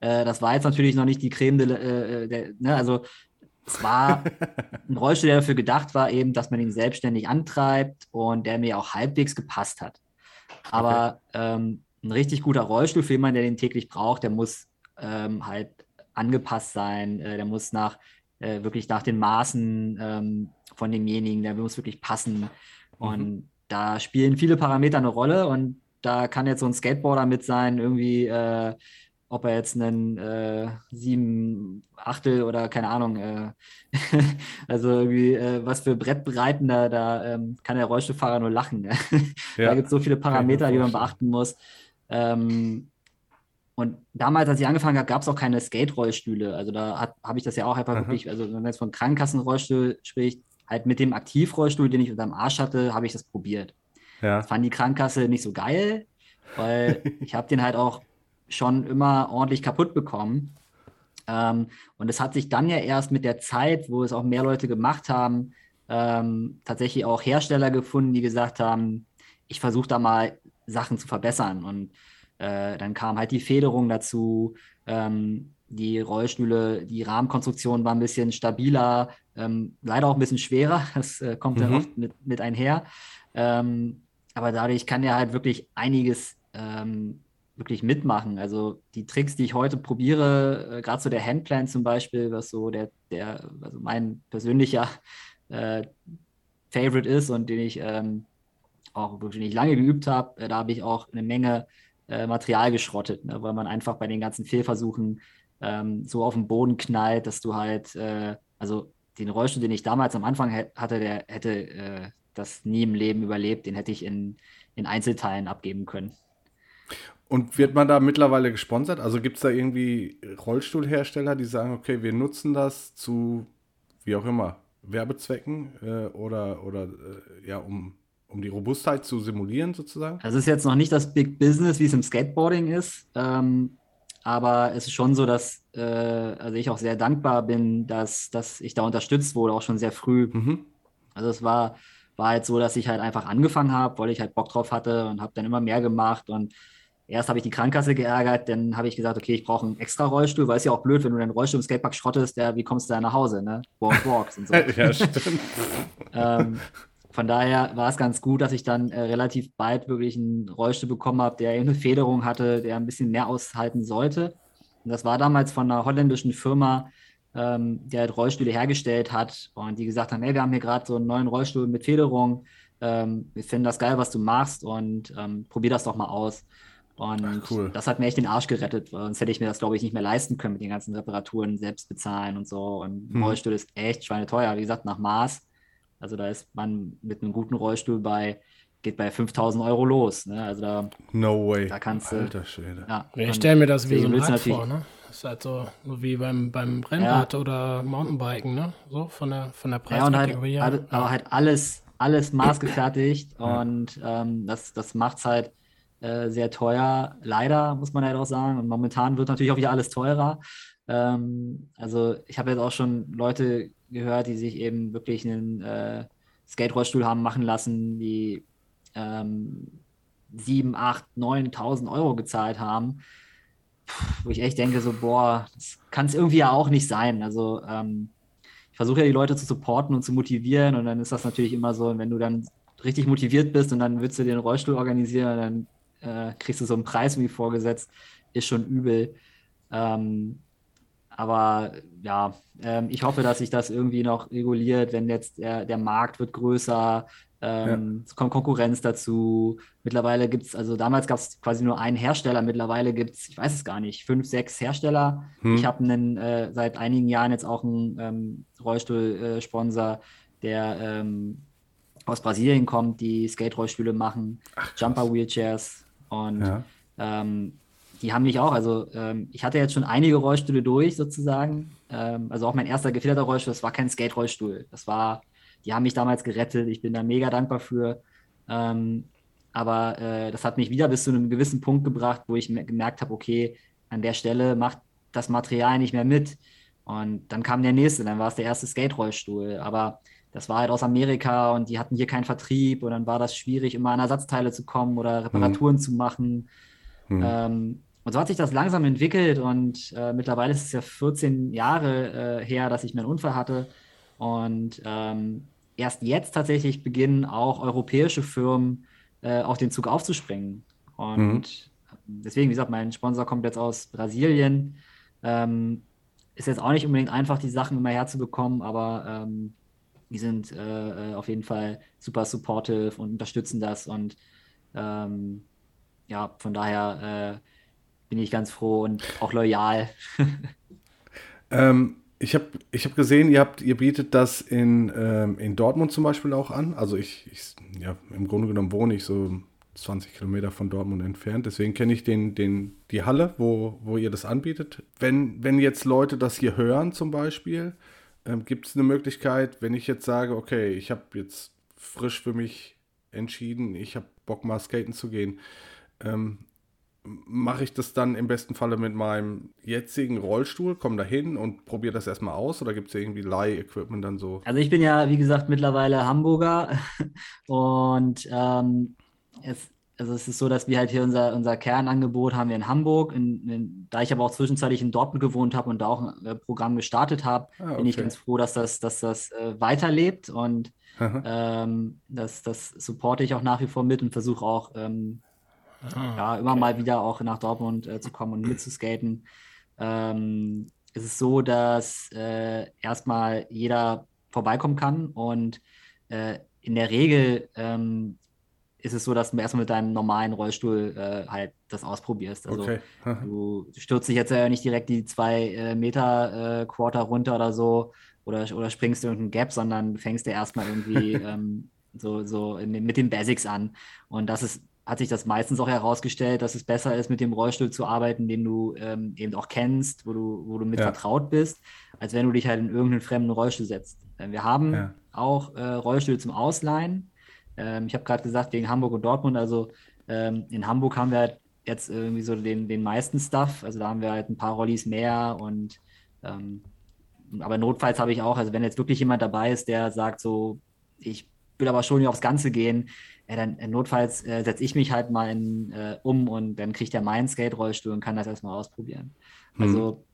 äh, das war jetzt natürlich noch nicht die Creme de, äh, äh, der, ne, also es war [LAUGHS] ein Rollstuhl, der dafür gedacht war, eben, dass man ihn selbstständig antreibt und der mir auch halbwegs gepasst hat. Aber okay. ähm, ein richtig guter Rollstuhl für jemanden, der den täglich braucht, der muss ähm, halt angepasst sein, äh, der muss nach äh, wirklich nach den Maßen ähm, von demjenigen, der muss wirklich passen. Und mhm. da spielen viele Parameter eine Rolle und da kann jetzt so ein Skateboarder mit sein, irgendwie äh, ob er jetzt einen äh, sieben Achtel oder keine Ahnung, äh, [LAUGHS] also irgendwie äh, was für Brettbreiten da, da ähm, kann der Rollstuhlfahrer nur lachen. Ne? [LAUGHS] Ja. da gibt es so viele Parameter, die man beachten muss. Ähm, und damals, als ich angefangen habe, gab es auch keine Skate-Rollstühle. Also da habe ich das ja auch einfach Aha. wirklich, also wenn man jetzt von Krankenkassenrollstuhl spricht, halt mit dem Aktivrollstuhl, den ich unter dem Arsch hatte, habe ich das probiert. Ja. Das fand die Krankenkasse nicht so geil, weil [LAUGHS] ich habe den halt auch schon immer ordentlich kaputt bekommen. Ähm, und es hat sich dann ja erst mit der Zeit, wo es auch mehr Leute gemacht haben, ähm, tatsächlich auch Hersteller gefunden, die gesagt haben, ich versuche da mal Sachen zu verbessern. Und äh, dann kam halt die Federung dazu, ähm, die Rollstühle, die Rahmenkonstruktion war ein bisschen stabiler, ähm, leider auch ein bisschen schwerer, [LAUGHS] das äh, kommt mhm. dann oft mit, mit einher. Ähm, aber dadurch kann er halt wirklich einiges ähm, wirklich mitmachen. Also die Tricks, die ich heute probiere, äh, gerade so der Handplan zum Beispiel, was so der, der also mein persönlicher äh, Favorite ist und den ich ähm, auch wirklich nicht lange geübt habe, äh, da habe ich auch eine Menge äh, Material geschrottet, ne, weil man einfach bei den ganzen Fehlversuchen ähm, so auf den Boden knallt, dass du halt, äh, also den Rollstuhl, den ich damals am Anfang hatte, der hätte äh, das nie im Leben überlebt, den hätte ich in, in Einzelteilen abgeben können. Und wird man da mittlerweile gesponsert? Also gibt es da irgendwie Rollstuhlhersteller, die sagen, okay, wir nutzen das zu, wie auch immer, Werbezwecken äh, oder, oder äh, ja, um, um die Robustheit zu simulieren sozusagen? Also es ist jetzt noch nicht das Big Business, wie es im Skateboarding ist. Ähm, aber es ist schon so, dass äh, also ich auch sehr dankbar bin, dass, dass ich da unterstützt wurde, auch schon sehr früh. Mhm. Also es war, war halt so, dass ich halt einfach angefangen habe, weil ich halt Bock drauf hatte und habe dann immer mehr gemacht und Erst habe ich die Krankenkasse geärgert, dann habe ich gesagt, okay, ich brauche einen extra Rollstuhl, weil es ja auch blöd, wenn du deinen Rollstuhl im Skatepark schrottest, ja, wie kommst du da nach Hause, ne? Walk, walks und so. [LAUGHS] ja, stimmt. ähm, von daher war es ganz gut, dass ich dann äh, relativ bald wirklich einen Rollstuhl bekommen habe, der eine Federung hatte, der ein bisschen mehr aushalten sollte. Und das war damals von einer holländischen Firma, ähm, die halt Rollstühle hergestellt hat und die gesagt haben, hey, wir haben hier gerade so einen neuen Rollstuhl mit Federung. Ähm, wir finden das geil, was du machst und ähm, probier das doch mal aus. Und Ach, cool. das hat mir echt den Arsch gerettet, sonst hätte ich mir das, glaube ich, nicht mehr leisten können mit den ganzen Reparaturen selbst bezahlen und so. Und hm. Rollstuhl ist echt schweineteuer. Wie gesagt, nach Maß. Also da ist man mit einem guten Rollstuhl bei, geht bei 5000 Euro los. Ne? Also da, no way. Da kannst du. Alter Schwede. Ja, ich stelle mir das wie so ein Rad vor, ne? Das ist halt so, wie beim, beim Rennrad ja. oder Mountainbiken, ne? So von der, von der Preiskategorie. Ja, halt, aber halt alles, alles maßgefertigt und ähm, das, das macht es halt äh, sehr teuer, leider, muss man halt auch sagen. Und momentan wird natürlich auch wieder alles teurer. Ähm, also ich habe jetzt auch schon Leute gehört, die sich eben wirklich einen äh, Skate-Rollstuhl haben machen lassen, die ähm, 7, 8, 9.000 Euro gezahlt haben. Wo ich echt denke, so, boah, das kann es irgendwie ja auch nicht sein. Also ähm, ich versuche ja die Leute zu supporten und zu motivieren und dann ist das natürlich immer so, wenn du dann richtig motiviert bist und dann willst du den Rollstuhl organisieren, dann äh, kriegst du so einen Preis wie vorgesetzt, ist schon übel. Ähm, aber ja, ähm, ich hoffe, dass sich das irgendwie noch reguliert, wenn jetzt der, der Markt wird größer, ähm, ja. Es kommt Konkurrenz dazu. Mittlerweile gibt es, also damals gab es quasi nur einen Hersteller, mittlerweile gibt es, ich weiß es gar nicht, fünf, sechs Hersteller. Hm. Ich habe einen äh, seit einigen Jahren jetzt auch einen ähm, Rollstuhl-Sponsor, der ähm, aus Brasilien kommt, die Skate-Rollstühle machen, Jumper-Wheelchairs und ja. ähm, die haben mich auch, also ähm, ich hatte jetzt schon einige Rollstühle durch sozusagen. Ähm, also auch mein erster gefederter Rollstuhl, das war kein Skate-Rollstuhl. Das war die haben mich damals gerettet. Ich bin da mega dankbar für. Ähm, aber äh, das hat mich wieder bis zu einem gewissen Punkt gebracht, wo ich gemerkt habe, okay, an der Stelle macht das Material nicht mehr mit. Und dann kam der nächste, dann war es der erste Skate-Rollstuhl. Aber das war halt aus Amerika und die hatten hier keinen Vertrieb und dann war das schwierig, immer an Ersatzteile zu kommen oder Reparaturen mhm. zu machen. Mhm. Ähm, und so hat sich das langsam entwickelt und äh, mittlerweile ist es ja 14 Jahre äh, her, dass ich meinen Unfall hatte. Und ähm, erst jetzt tatsächlich beginnen auch europäische Firmen äh, auf den Zug aufzuspringen. Und mhm. deswegen, wie gesagt, mein Sponsor kommt jetzt aus Brasilien. Ähm, ist jetzt auch nicht unbedingt einfach, die Sachen immer herzubekommen, aber ähm, die sind äh, äh auf jeden Fall super supportive und unterstützen das. Und ähm, ja, von daher äh, bin ich ganz froh und auch loyal. [LAUGHS] ähm, ich habe ich hab gesehen, ihr, habt, ihr bietet das in, ähm, in Dortmund zum Beispiel auch an. Also ich, ich, ja, im Grunde genommen wohne ich so 20 Kilometer von Dortmund entfernt. Deswegen kenne ich den, den, die Halle, wo, wo ihr das anbietet. Wenn, wenn jetzt Leute das hier hören zum Beispiel, ähm, gibt es eine Möglichkeit, wenn ich jetzt sage, okay, ich habe jetzt frisch für mich entschieden, ich habe Bock mal skaten zu gehen. Ähm, mache ich das dann im besten Falle mit meinem jetzigen Rollstuhl, komme da hin und probiere das erstmal aus oder gibt es irgendwie Leih-Equipment dann so? Also ich bin ja, wie gesagt, mittlerweile Hamburger [LAUGHS] und ähm, es, also es ist so, dass wir halt hier unser, unser Kernangebot haben wir in Hamburg. In, in, da ich aber auch zwischenzeitlich in Dortmund gewohnt habe und da auch ein äh, Programm gestartet habe, ah, okay. bin ich ganz froh, dass das, dass das äh, weiterlebt und ähm, das, das supporte ich auch nach wie vor mit und versuche auch ähm, Ah, ja, immer okay. mal wieder auch nach Dortmund äh, zu kommen und mitzuskaten. Ähm, es ist so, dass äh, erstmal jeder vorbeikommen kann und äh, in der Regel ähm, ist es so, dass du erstmal mit deinem normalen Rollstuhl äh, halt das ausprobierst. Also okay. du stürzt dich jetzt ja nicht direkt die zwei äh, Meter äh, Quarter runter oder so oder, oder springst irgendeinen Gap, sondern fängst dir erstmal irgendwie [LAUGHS] ähm, so, so in, mit den Basics an. Und das ist hat sich das meistens auch herausgestellt, dass es besser ist, mit dem Rollstuhl zu arbeiten, den du ähm, eben auch kennst, wo du, wo du mit ja. vertraut bist, als wenn du dich halt in irgendeinen fremden Rollstuhl setzt. Wir haben ja. auch äh, Rollstühle zum Ausleihen. Ähm, ich habe gerade gesagt, wegen Hamburg und Dortmund, also ähm, in Hamburg haben wir halt jetzt irgendwie so den, den meisten Stuff. Also da haben wir halt ein paar Rollis mehr und ähm, aber notfalls habe ich auch, also wenn jetzt wirklich jemand dabei ist, der sagt so, ich will aber schon nicht aufs Ganze gehen, ja, dann äh, notfalls äh, setze ich mich halt mal in, äh, um und dann kriegt er meinen Skate-Rollstuhl und kann das erstmal ausprobieren. Mhm. Also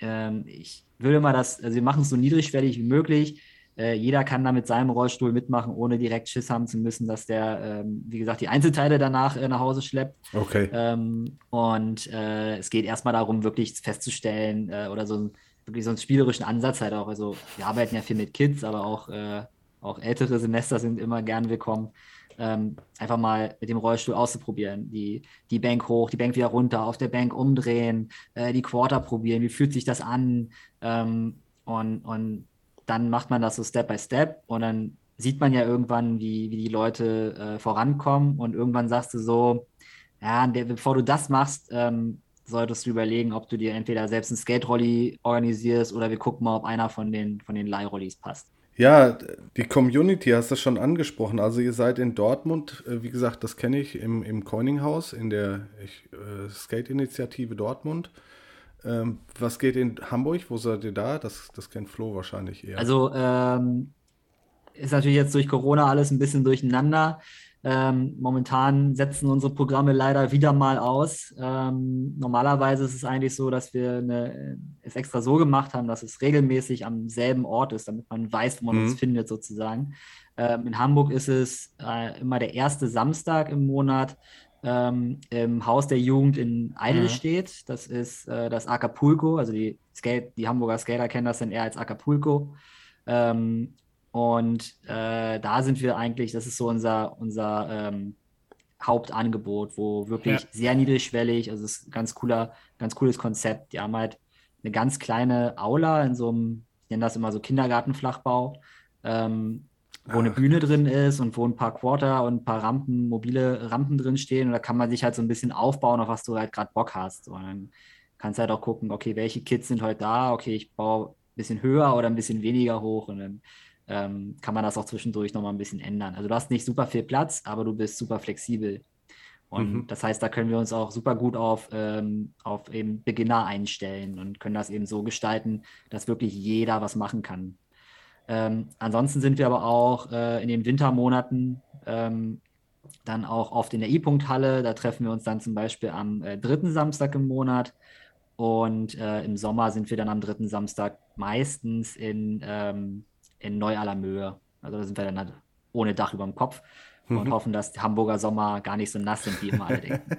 ähm, ich würde mal das, also wir machen es so niedrigschwellig wie möglich. Äh, jeder kann da mit seinem Rollstuhl mitmachen, ohne direkt Schiss haben zu müssen, dass der, ähm, wie gesagt, die Einzelteile danach äh, nach Hause schleppt. Okay. Ähm, und äh, es geht erstmal darum, wirklich festzustellen oder so, wirklich so einen spielerischen Ansatz halt auch. Also wir arbeiten ja viel mit Kids, aber auch, auch ältere Semester sind immer gern willkommen ähm, einfach mal mit dem Rollstuhl auszuprobieren. Die, die Bank hoch, die Bank wieder runter, auf der Bank umdrehen, äh, die Quarter probieren, wie fühlt sich das an? Ähm, und, und dann macht man das so Step by Step und dann sieht man ja irgendwann, wie, wie die Leute äh, vorankommen und irgendwann sagst du so, ja, der, bevor du das machst, ähm, solltest du überlegen, ob du dir entweder selbst ein Skate-Rolli organisierst oder wir gucken mal, ob einer von den, von den Leih-Rollis passt. Ja, die Community hast du schon angesprochen. Also ihr seid in Dortmund, äh, wie gesagt, das kenne ich im, im Coininghaus, in der äh, Skate-Initiative Dortmund. Ähm, was geht in Hamburg? Wo seid ihr da? Das, das kennt Flo wahrscheinlich eher. Also ähm, ist natürlich jetzt durch Corona alles ein bisschen durcheinander. Ähm, momentan setzen unsere Programme leider wieder mal aus. Ähm, normalerweise ist es eigentlich so, dass wir eine, es extra so gemacht haben, dass es regelmäßig am selben Ort ist, damit man weiß, wo man mhm. uns findet sozusagen. Ähm, in Hamburg ist es äh, immer der erste Samstag im Monat ähm, im Haus der Jugend in Eidelstedt. Mhm. Das ist äh, das Acapulco, also die Skate, die Hamburger Skater kennen das dann eher als Acapulco. Ähm, und äh, da sind wir eigentlich, das ist so unser, unser ähm, Hauptangebot, wo wirklich ja. sehr niedrigschwellig, also es ist ein ganz cooler, ganz cooles Konzept. Die haben halt eine ganz kleine Aula in so einem, ich nenne das immer so Kindergartenflachbau, ähm, wo eine Bühne drin ist und wo ein paar Quarter und ein paar Rampen, mobile Rampen drin stehen. Und da kann man sich halt so ein bisschen aufbauen, auf was du halt gerade Bock hast. Und dann kannst du halt auch gucken, okay, welche Kids sind heute da? Okay, ich baue ein bisschen höher oder ein bisschen weniger hoch. Und dann ähm, kann man das auch zwischendurch nochmal ein bisschen ändern. Also du hast nicht super viel Platz, aber du bist super flexibel. Und mhm. das heißt, da können wir uns auch super gut auf, ähm, auf eben Beginner einstellen und können das eben so gestalten, dass wirklich jeder was machen kann. Ähm, ansonsten sind wir aber auch äh, in den Wintermonaten ähm, dann auch oft in der I-Punkt-Halle. Da treffen wir uns dann zum Beispiel am äh, dritten Samstag im Monat. Und äh, im Sommer sind wir dann am dritten Samstag meistens in, ähm, in Neu-Alamöhe. Also da sind wir dann halt ohne Dach über dem Kopf mhm. und hoffen, dass die Hamburger Sommer gar nicht so nass sind, wie immer alle denken.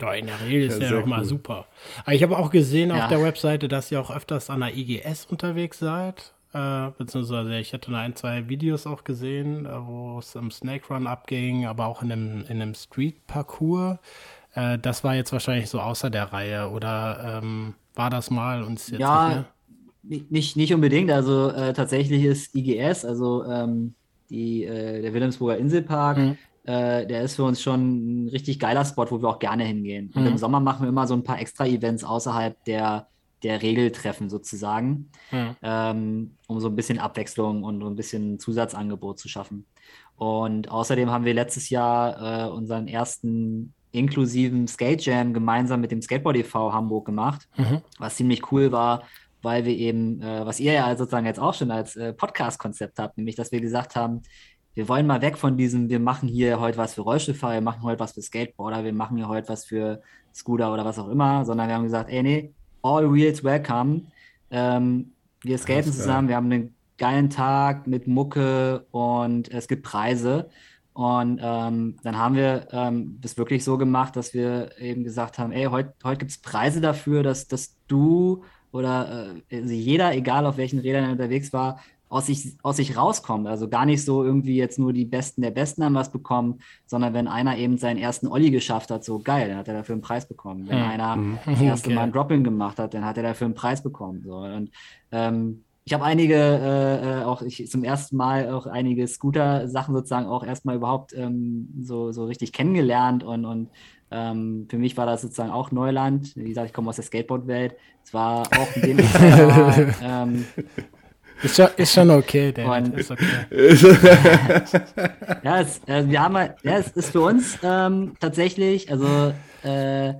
Ja, in der Regel ist ja, ja doch mal super. Aber ich habe auch gesehen ja. auf der Webseite, dass ihr auch öfters an der IGS unterwegs seid. Äh, beziehungsweise ich hatte ein, zwei Videos auch gesehen, äh, wo es im Snake Run abging, aber auch in einem, in einem Street-Parcours. Äh, das war jetzt wahrscheinlich so außer der Reihe oder ähm, war das mal und jetzt ja, nicht, nicht, nicht unbedingt. Also äh, tatsächlich ist IGS, also ähm, die, äh, der Wilhelmsburger Inselpark, mhm. Äh, der ist für uns schon ein richtig geiler Spot, wo wir auch gerne hingehen. Und im mhm. Sommer machen wir immer so ein paar extra Events außerhalb der der Regeltreffen sozusagen, mhm. ähm, um so ein bisschen Abwechslung und ein bisschen Zusatzangebot zu schaffen. Und außerdem haben wir letztes Jahr äh, unseren ersten inklusiven Skate Jam gemeinsam mit dem Skateboard e.V. Hamburg gemacht, mhm. was ziemlich cool war, weil wir eben, äh, was ihr ja sozusagen jetzt auch schon als äh, Podcast-Konzept habt, nämlich, dass wir gesagt haben, wir wollen mal weg von diesem, wir machen hier heute was für Rollstuhlfahrer, wir machen heute was für Skateboarder, wir machen hier heute was für Scooter oder was auch immer, sondern wir haben gesagt, ey, nee, all wheels welcome. Ähm, wir skaten zusammen, wir haben einen geilen Tag mit Mucke und es gibt Preise. Und ähm, dann haben wir ähm, das wirklich so gemacht, dass wir eben gesagt haben, ey, heute heut gibt es Preise dafür, dass, dass du oder äh, also jeder, egal auf welchen Rädern er unterwegs war, aus sich, aus sich rauskommt. Also gar nicht so irgendwie jetzt nur die Besten der Besten haben was bekommen, sondern wenn einer eben seinen ersten Olli geschafft hat, so geil, dann hat er dafür einen Preis bekommen. Wenn hm. einer mhm. das [LAUGHS] erste okay. Mal ein Dropping gemacht hat, dann hat er dafür einen Preis bekommen. So. Und ähm, ich habe einige, äh, äh, auch ich, zum ersten Mal auch einige Scooter-Sachen sozusagen auch erstmal überhaupt ähm, so, so richtig kennengelernt und, und ähm, für mich war das sozusagen auch Neuland. Wie gesagt, ich komme aus der Skateboard-Welt. Es war auch in dem Fall, ähm, ist schon, ist schon okay, David. ist okay. [LAUGHS] ja, es, äh, wir haben halt, ja, es ist für uns ähm, tatsächlich, also äh,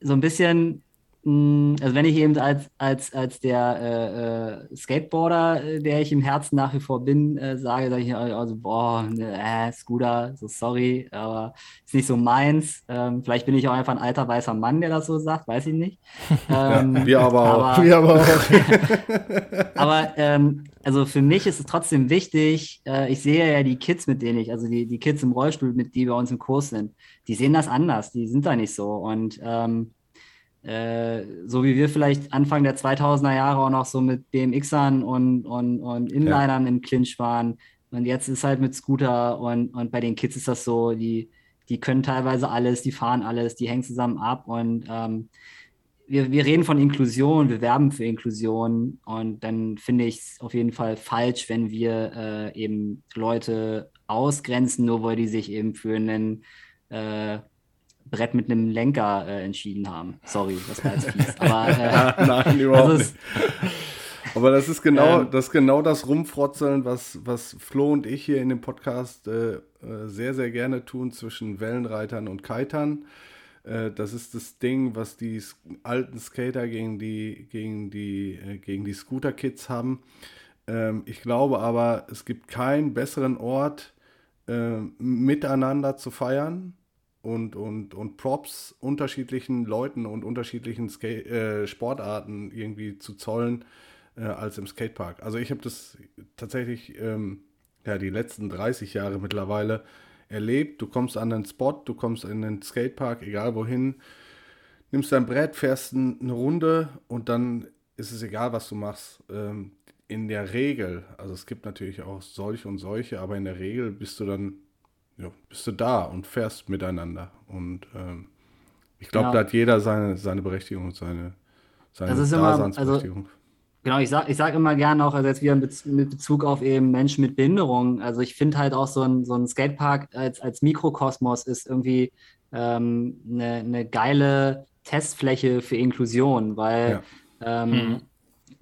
so ein bisschen also wenn ich eben als, als, als der äh, äh, Skateboarder, äh, der ich im Herzen nach wie vor bin, äh, sage, sage ich also, boah, ne, äh, Scooter, so sorry, aber ist nicht so meins. Ähm, vielleicht bin ich auch einfach ein alter weißer Mann, der das so sagt, weiß ich nicht. [LAUGHS] Ähm, wir aber auch. Aber, wir aber auch. [LAUGHS] aber ähm, also für mich ist es trotzdem wichtig, äh, ich sehe ja die Kids, mit denen ich, also die, die Kids im Rollstuhl, mit die bei uns im Kurs sind, die sehen das anders, die sind da nicht so. Und ähm, äh, so wie wir vielleicht Anfang der 2000er Jahre auch noch so mit BMXern und, und, und Inlinern ja. im Clinch waren. Und jetzt ist halt mit Scooter und, und bei den Kids ist das so, die, die können teilweise alles, die fahren alles, die hängen zusammen ab und ähm, wir, wir reden von Inklusion, wir werben für Inklusion und dann finde ich es auf jeden Fall falsch, wenn wir äh, eben Leute ausgrenzen, nur weil die sich eben für einen äh, Brett mit einem Lenker äh, entschieden haben. Sorry, das war jetzt fies. [LAUGHS] Aber, äh, Nein, überhaupt also nicht. Aber das ist genau, ähm, das, genau das Rumfrotzeln, was, was Flo und ich hier in dem Podcast äh, äh sehr, sehr gerne tun zwischen Wellenreitern und Kitern. Äh, das ist das Ding, was die alten Skater gegen die, gegen die, äh, gegen die Scooter-Kids haben. Ähm, ich glaube aber, es gibt keinen besseren Ort, miteinander zu feiern und, und, und Props unterschiedlichen Leuten und unterschiedlichen Skate, äh, Sportarten irgendwie zu zollen äh, als im Skatepark. Also ich habe das tatsächlich ähm, ja, die letzten 30 Jahre mittlerweile erlebt. Du kommst an den Spot, du kommst in den Skatepark, egal wohin, nimmst dein Brett, fährst eine Runde und dann ist es egal, was du machst. Ähm, in der Regel, also es gibt natürlich auch solche und solche, aber in der Regel bist du dann, ja, bist du da und fährst miteinander. Und ähm, ich glaube, ja. da hat jeder seine, seine Berechtigung und seine, seine das ist Daseinsberechtigung. Immer, also, genau, ich sage ich sag immer gerne auch, also jetzt wieder mit Bezug auf eben Menschen mit Behinderung, also ich finde halt auch so ein, so ein Skatepark als, als Mikrokosmos ist irgendwie ähm, eine, eine geile Testfläche für Inklusion, weil ja. ähm, mhm.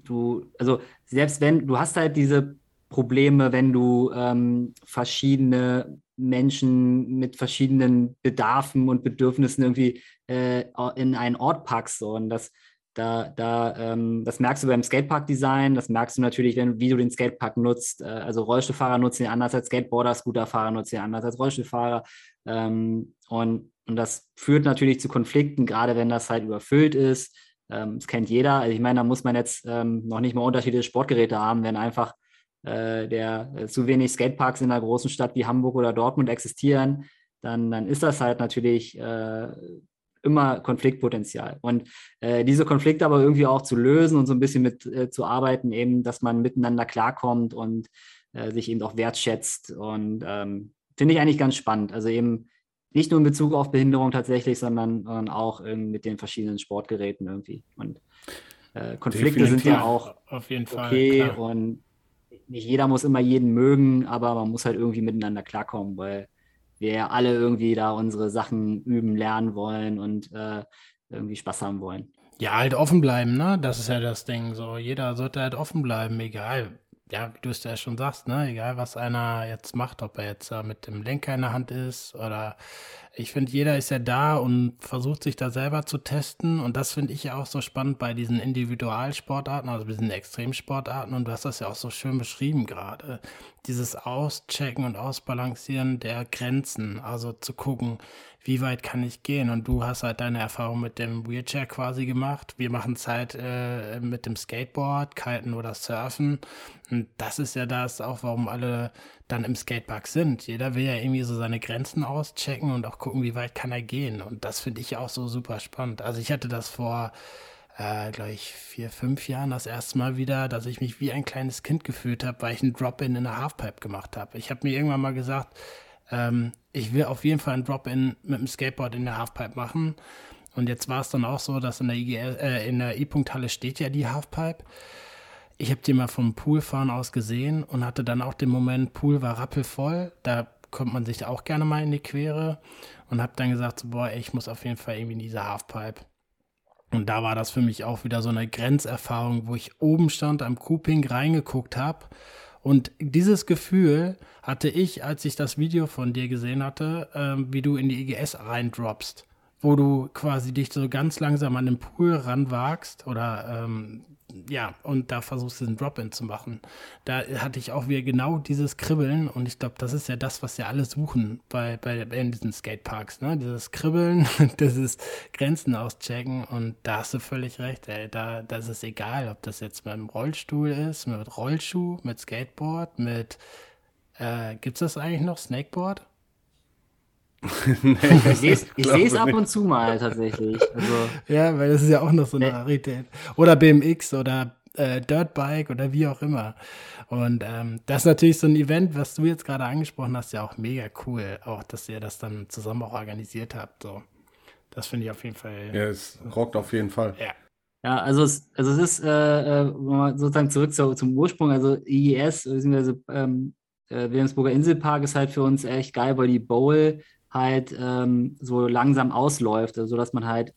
du, also selbst wenn, du hast halt diese Probleme, wenn du ähm, verschiedene Menschen mit verschiedenen Bedarfen und Bedürfnissen irgendwie äh, in einen Ort packst. So. Und das, da, da, ähm, das merkst du beim Skatepark-Design, das merkst du natürlich, wenn, wie du den Skatepark nutzt. Äh, also Rollstuhlfahrer nutzen ihn anders als Skateboarder, Scooterfahrer nutzen ihn anders als Rollstuhlfahrer. Ähm, und, und das führt natürlich zu Konflikten, gerade wenn das halt überfüllt ist. Ähm, das kennt jeder. Also ich meine, da muss man jetzt ähm, noch nicht mal unterschiedliche Sportgeräte haben, wenn einfach äh, der äh, zu wenig Skateparks in einer großen Stadt wie Hamburg oder Dortmund existieren, dann, dann ist das halt natürlich äh, immer Konfliktpotenzial. Und äh, diese Konflikte aber irgendwie auch zu lösen und so ein bisschen mit zu arbeiten, eben, dass man miteinander klarkommt und sich eben auch wertschätzt. Und ähm, finde ich eigentlich ganz spannend. Also eben nicht nur in Bezug auf Behinderung tatsächlich, sondern, sondern auch mit den verschiedenen Sportgeräten irgendwie. Und Konflikte Definitiv. sind ja auch auf jeden Fall okay klar. und nicht jeder muss immer jeden mögen, aber man muss halt irgendwie miteinander klarkommen, weil wir alle irgendwie da unsere Sachen üben, lernen wollen und äh, irgendwie Spaß haben wollen. Ja, halt offen bleiben, ne? Das ist ja das Ding. So, jeder sollte halt offen bleiben, egal. Ja, wie du es ja schon sagst, ne? Egal, was einer jetzt macht, ob er jetzt äh, mit dem Lenker in der Hand ist oder ich finde, jeder ist ja da und versucht sich da selber zu testen. Und das finde ich ja auch so spannend bei diesen Individualsportarten, also diesen Extremsportarten. Und du hast das ja auch so schön beschrieben gerade. Dieses Auschecken und Ausbalancieren der Grenzen. Also zu gucken, wie weit kann ich gehen? Und du hast halt deine Erfahrung mit dem Wheelchair quasi gemacht. Wir machen es halt äh, mit dem Skateboard, Kiten oder Surfen. Und das ist ja das auch, warum alle dann im Skatepark sind. Jeder will ja irgendwie so seine Grenzen auschecken und auch gucken, wie weit kann er gehen. Und das finde ich auch so super spannend. Also ich hatte das vor, äh, glaube ich, vier, fünf Jahren das erste Mal wieder, dass ich mich wie ein kleines Kind gefühlt habe, weil ich einen Drop-In in der Halfpipe gemacht habe. Ich habe mir irgendwann mal gesagt, ähm, ich will auf jeden Fall einen Drop-In mit dem Skateboard in der Halfpipe machen. Und jetzt war es dann auch so, dass in der, äh, in der E-Punkt-Halle steht ja die Halfpipe. Ich habe die mal vom Poolfahren aus gesehen und hatte dann auch den Moment, Pool war rappelvoll, da kommt man sich auch gerne mal in die Quere und habe dann gesagt, so, boah, ey, ich muss auf jeden Fall irgendwie in diese Halfpipe. Und da war das für mich auch wieder so eine Grenzerfahrung, wo ich oben stand am Cooping reingeguckt habe. Und dieses Gefühl hatte ich, als ich das Video von dir gesehen hatte, ähm, wie du in die EGS reindroppst, wo du quasi dich so ganz langsam an den Pool ranwagst oder ähm, ja, und da versuchst du einen Drop-In zu machen. Da hatte ich auch wieder genau dieses Kribbeln und ich glaube, das ist ja das, was ja alle suchen bei, bei in diesen Skateparks, ne? Dieses Kribbeln, [LAUGHS] dieses Grenzen auschecken und da hast du völlig recht, ey. Da, da ist es egal, ob das jetzt mit einem Rollstuhl ist, mit Rollschuh, mit Skateboard, mit äh, gibt's das eigentlich noch, Snakeboard? Nee, [LAUGHS] ich sehe es ab und zu mal tatsächlich. Also, ja, weil das ist ja auch noch so eine Rarität. Oder BMX oder äh, Dirtbike oder wie auch immer. Und ähm, das ist natürlich so ein Event, was du jetzt gerade angesprochen hast, ja auch mega cool. Auch, dass ihr das dann zusammen auch organisiert habt. So. Das finde ich auf jeden Fall. Ja, es rockt auf jeden Fall. Ja. Ja, also es, also es ist äh, äh sozusagen zurück zu, zum Ursprung, also IES, beziehungsweise ähm, äh, Wilhelmsburger Inselpark ist halt für uns echt geil, weil die Bowl halt ähm, so langsam ausläuft, also dass man halt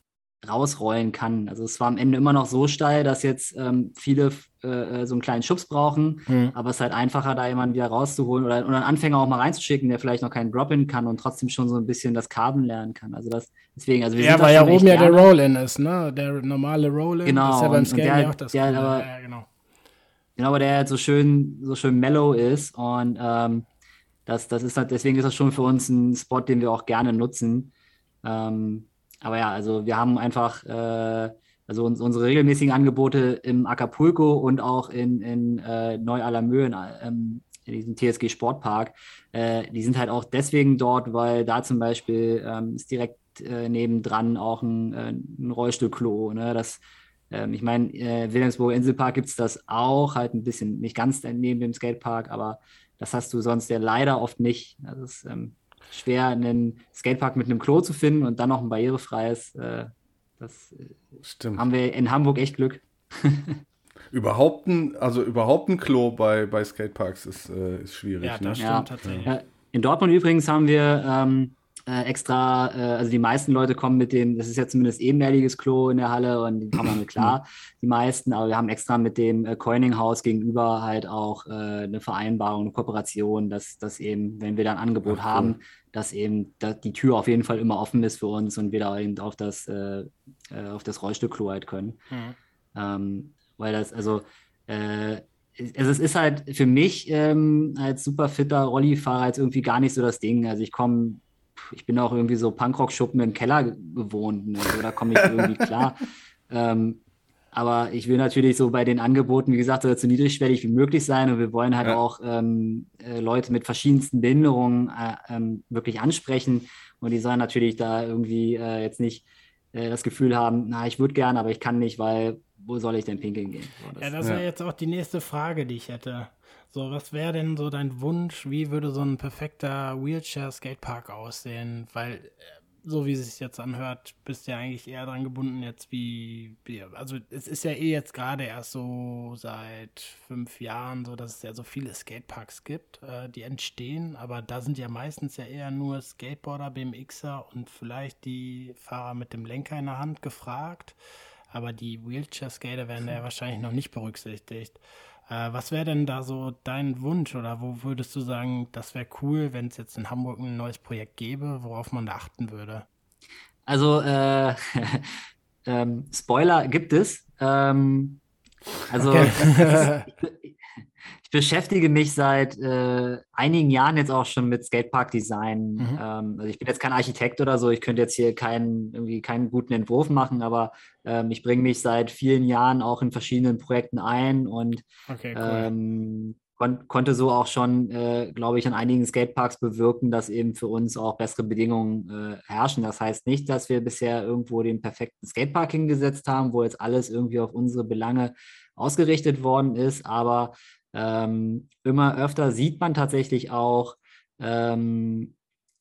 rausrollen kann. Also es war am Ende immer noch so steil, dass jetzt ähm, viele äh, so einen kleinen Schubs brauchen, mhm. aber es ist halt einfacher, da jemanden wieder rauszuholen oder, oder einen Anfänger auch mal reinzuschicken, der vielleicht noch keinen Drop-In kann und trotzdem schon so ein bisschen das Carbon lernen kann. Also das deswegen, also wir ja, weil ja oben ja der Roll-In ist, ne? Der normale Roll-In genau, ist ja beim Scaling auch das der, aber, ja, genau. genau, aber der halt so schön, so schön mellow ist und ähm, das, das ist halt, deswegen ist das schon für uns ein Spot, den wir auch gerne nutzen. Ähm, aber ja, also wir haben einfach, äh, also uns, unsere regelmäßigen Angebote im Acapulco und auch in, in äh, Neu-Alamö, in, ähm, in, diesem TSG Sportpark, äh, die sind halt auch deswegen dort, weil da zum Beispiel ähm, ist direkt äh, nebendran auch ein, äh, ein Rollstuhlklo. Ne? Das ähm, ich meine, äh, Wilhelmsburger Inselpark gibt es das auch, halt ein bisschen nicht ganz neben dem Skatepark, aber das hast du sonst ja leider oft nicht. Also es ist ähm, schwer, einen Skatepark mit einem Klo zu finden und dann noch ein barrierefreies. Äh, das äh, Stimmt. haben wir in Hamburg echt Glück. [LAUGHS] überhaupt ein, also überhaupt ein Klo bei, bei Skateparks ist, äh, ist schwierig. Ja, das ne? stimmt ja. tatsächlich. Ja. In Dortmund übrigens haben wir ähm, äh, extra, äh, also die meisten Leute kommen mit dem, das ist ja zumindest ebenmäßiges Klo in der Halle und die kommen damit klar, die meisten, aber wir haben extra mit dem äh, Coining-Haus gegenüber halt auch äh, eine Vereinbarung, eine Kooperation, dass, dass eben, wenn wir da ein Angebot Ach, haben, cool. dass eben dass die Tür auf jeden Fall immer offen ist für uns und wir da eben auf das, äh, äh, auf das Rollstuhlklo halt können. Mhm. Ähm, weil das, also, äh, also es ist halt für mich ähm, als super fitter Rollifahrer jetzt irgendwie gar nicht so das Ding. Also ich komme, ich bin auch irgendwie so Punkrock-Schuppen im Keller gewohnt. Ne? Also da komme ich irgendwie [LAUGHS] klar. Ähm, aber ich will natürlich so bei den Angeboten, wie gesagt, so niedrigschwellig wie möglich sein. Und wir wollen halt ja. auch ähm, äh, Leute mit verschiedensten Behinderungen äh, ähm, wirklich ansprechen. Und die sollen natürlich da irgendwie äh, jetzt nicht äh, das Gefühl haben, na, ich würde gerne, aber ich kann nicht, weil wo soll ich denn pinkeln gehen? So, das ja, das wäre ja. jetzt auch die nächste Frage, die ich hätte. So, was wäre denn so dein Wunsch? Wie würde so ein perfekter Wheelchair-Skatepark aussehen? Weil, äh, so wie es sich jetzt anhört, bist du ja eigentlich eher dran gebunden jetzt wie, also es ist ja eh jetzt gerade erst so seit fünf Jahren so, dass es ja so viele Skateparks gibt, äh, die entstehen, aber da sind ja meistens ja eher nur Skateboarder, BMXer und vielleicht die Fahrer mit dem Lenker in der Hand gefragt aber die Wheelchair-Skater werden ja wahrscheinlich noch nicht berücksichtigt. Äh, was wäre denn da so dein Wunsch oder wo würdest du sagen, das wäre cool, wenn es jetzt in Hamburg ein neues Projekt gäbe, worauf man da achten würde? Also, äh, [LAUGHS] ähm, Spoiler gibt es. Ähm, also, okay. [LAUGHS] ich beschäftige mich seit äh, einigen Jahren jetzt auch schon mit Skatepark-Design. Mhm. Ähm, also ich bin jetzt kein Architekt oder so, ich könnte jetzt hier keinen, irgendwie keinen guten Entwurf machen, aber ähm, ich bringe mich seit vielen Jahren auch in verschiedenen Projekten ein und okay, cool. ähm, kon konnte so auch schon, äh, glaube ich, an einigen Skateparks bewirken, dass eben für uns auch bessere Bedingungen äh, herrschen. Das heißt nicht, dass wir bisher irgendwo den perfekten Skatepark hingesetzt haben, wo jetzt alles irgendwie auf unsere Belange ausgerichtet worden ist, aber ähm, immer öfter sieht man tatsächlich auch, ähm,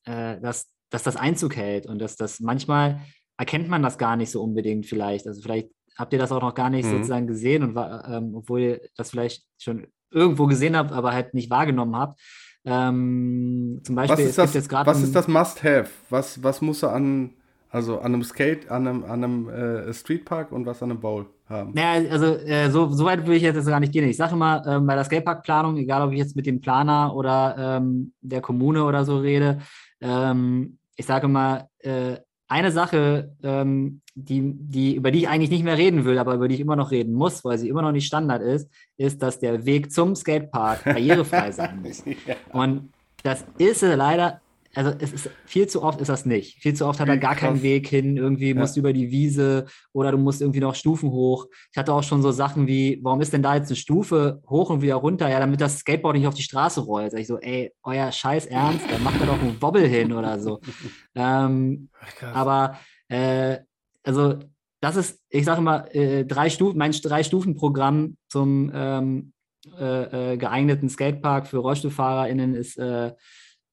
äh, dass, dass das Einzug hält und dass das manchmal erkennt man das gar nicht so unbedingt vielleicht. Also vielleicht habt ihr das auch noch gar nicht mhm. sozusagen gesehen und ähm, obwohl ihr das vielleicht schon irgendwo gesehen habt, aber halt nicht wahrgenommen habt. Ähm, zum Beispiel, was ist das, jetzt Was ist das Must-Have? Was, was muss er an, also an einem Skate, an einem, an einem äh, Streetpark und was an einem Bowl? haben. Naja, also äh, so, so weit würde ich jetzt gar nicht gehen. Ich sage immer, ähm, bei der Skateparkplanung, egal ob ich jetzt mit dem Planer oder ähm, der Kommune oder so rede, ähm, ich sage immer, äh, eine Sache, ähm, die, die, über die ich eigentlich nicht mehr reden will, aber über die ich immer noch reden muss, weil sie immer noch nicht Standard ist, ist, dass der Weg zum Skatepark barrierefrei [LAUGHS] sein muss. ja. Und das ist leider also es ist viel zu oft ist das nicht. Viel zu oft hat er gar keinen Weg hin, irgendwie ja. musst du über die Wiese oder du musst irgendwie noch Stufen hoch. Ich hatte auch schon so Sachen wie, warum ist denn da jetzt eine Stufe hoch und wieder runter? Ja, damit das Skateboard nicht auf die Straße rollt. Sag ich so, ey, euer Scheiß Ernst, dann macht er doch einen Wobbel hin oder so. [LAUGHS] ähm, aber äh, also das ist, ich sage immer, äh, drei Stufen, mein Drei-Stufen-Programm zum ähm, äh, äh geeigneten Skatepark für RollstuhlfahrerInnen ist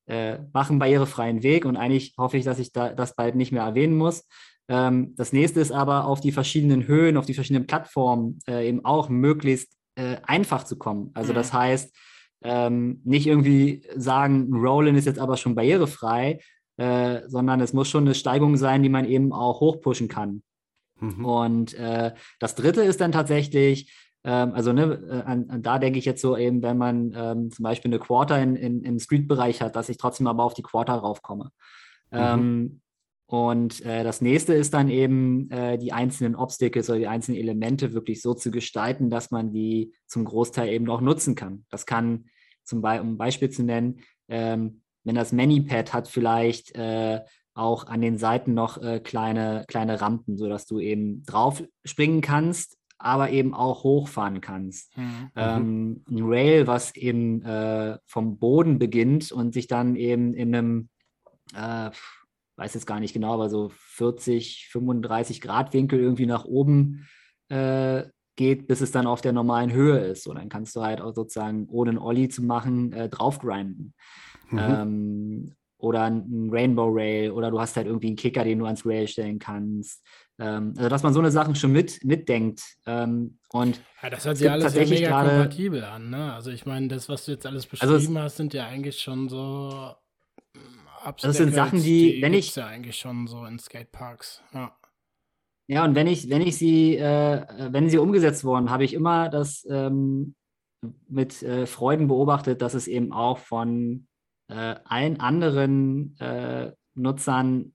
äh, machen barrierefreien Weg und eigentlich hoffe ich, dass ich da, das bald nicht mehr erwähnen muss. Ähm, das nächste ist aber auf die verschiedenen Höhen, auf die verschiedenen Plattformen äh, eben auch möglichst äh, einfach zu kommen. Also mhm. das heißt, ähm, nicht irgendwie sagen, Rollen ist jetzt aber schon barrierefrei, äh, sondern es muss schon eine Steigung sein, die man eben auch hochpushen kann. Mhm. Und äh, das dritte ist dann tatsächlich, ähm, also ne, äh, an, an, da denke ich jetzt so eben, wenn man ähm, zum Beispiel eine Quarter in, in, im Street-Bereich hat, dass ich trotzdem aber auf die Quarter raufkomme. Mhm. Ähm, und äh, das nächste ist dann eben, äh, die einzelnen Obstacles oder die einzelnen Elemente wirklich so zu gestalten, dass man die zum Großteil eben auch nutzen kann. Das kann zum Beispiel, um ein Beispiel zu nennen, ähm, wenn das Manypad hat vielleicht äh, auch an den Seiten noch äh, kleine, kleine Rampen, sodass du eben drauf springen kannst aber eben auch hochfahren kannst. Mhm. Ähm, ein Rail, was eben äh, vom Boden beginnt und sich dann eben in einem, äh, weiß jetzt gar nicht genau, aber so 40, 35 Grad Winkel irgendwie nach oben äh, geht, bis es dann auf der normalen Höhe ist. So, dann kannst du halt auch sozusagen, ohne einen Ollie zu machen, äh, drauf grinden. Mhm. Ähm, oder ein Rainbow Rail oder du hast halt irgendwie einen Kicker, den du ans Rail stellen kannst. Ähm, also dass man so eine Sachen schon mit, mitdenkt. Ähm, und ja, das hört sich alles ja mega grade, kompatibel an. Ne? Also ich meine, das, was du jetzt alles beschrieben also hast, sind ja eigentlich schon so Abstecker, Das sind Sachen, die, die wenn ich ja eigentlich schon so in Skateparks. Ja. Ja, und wenn ich, wenn ich sie, äh, wenn sie umgesetzt wurden, habe ich immer das ähm, mit äh, Freuden beobachtet, dass es eben auch von äh, allen anderen äh, Nutzern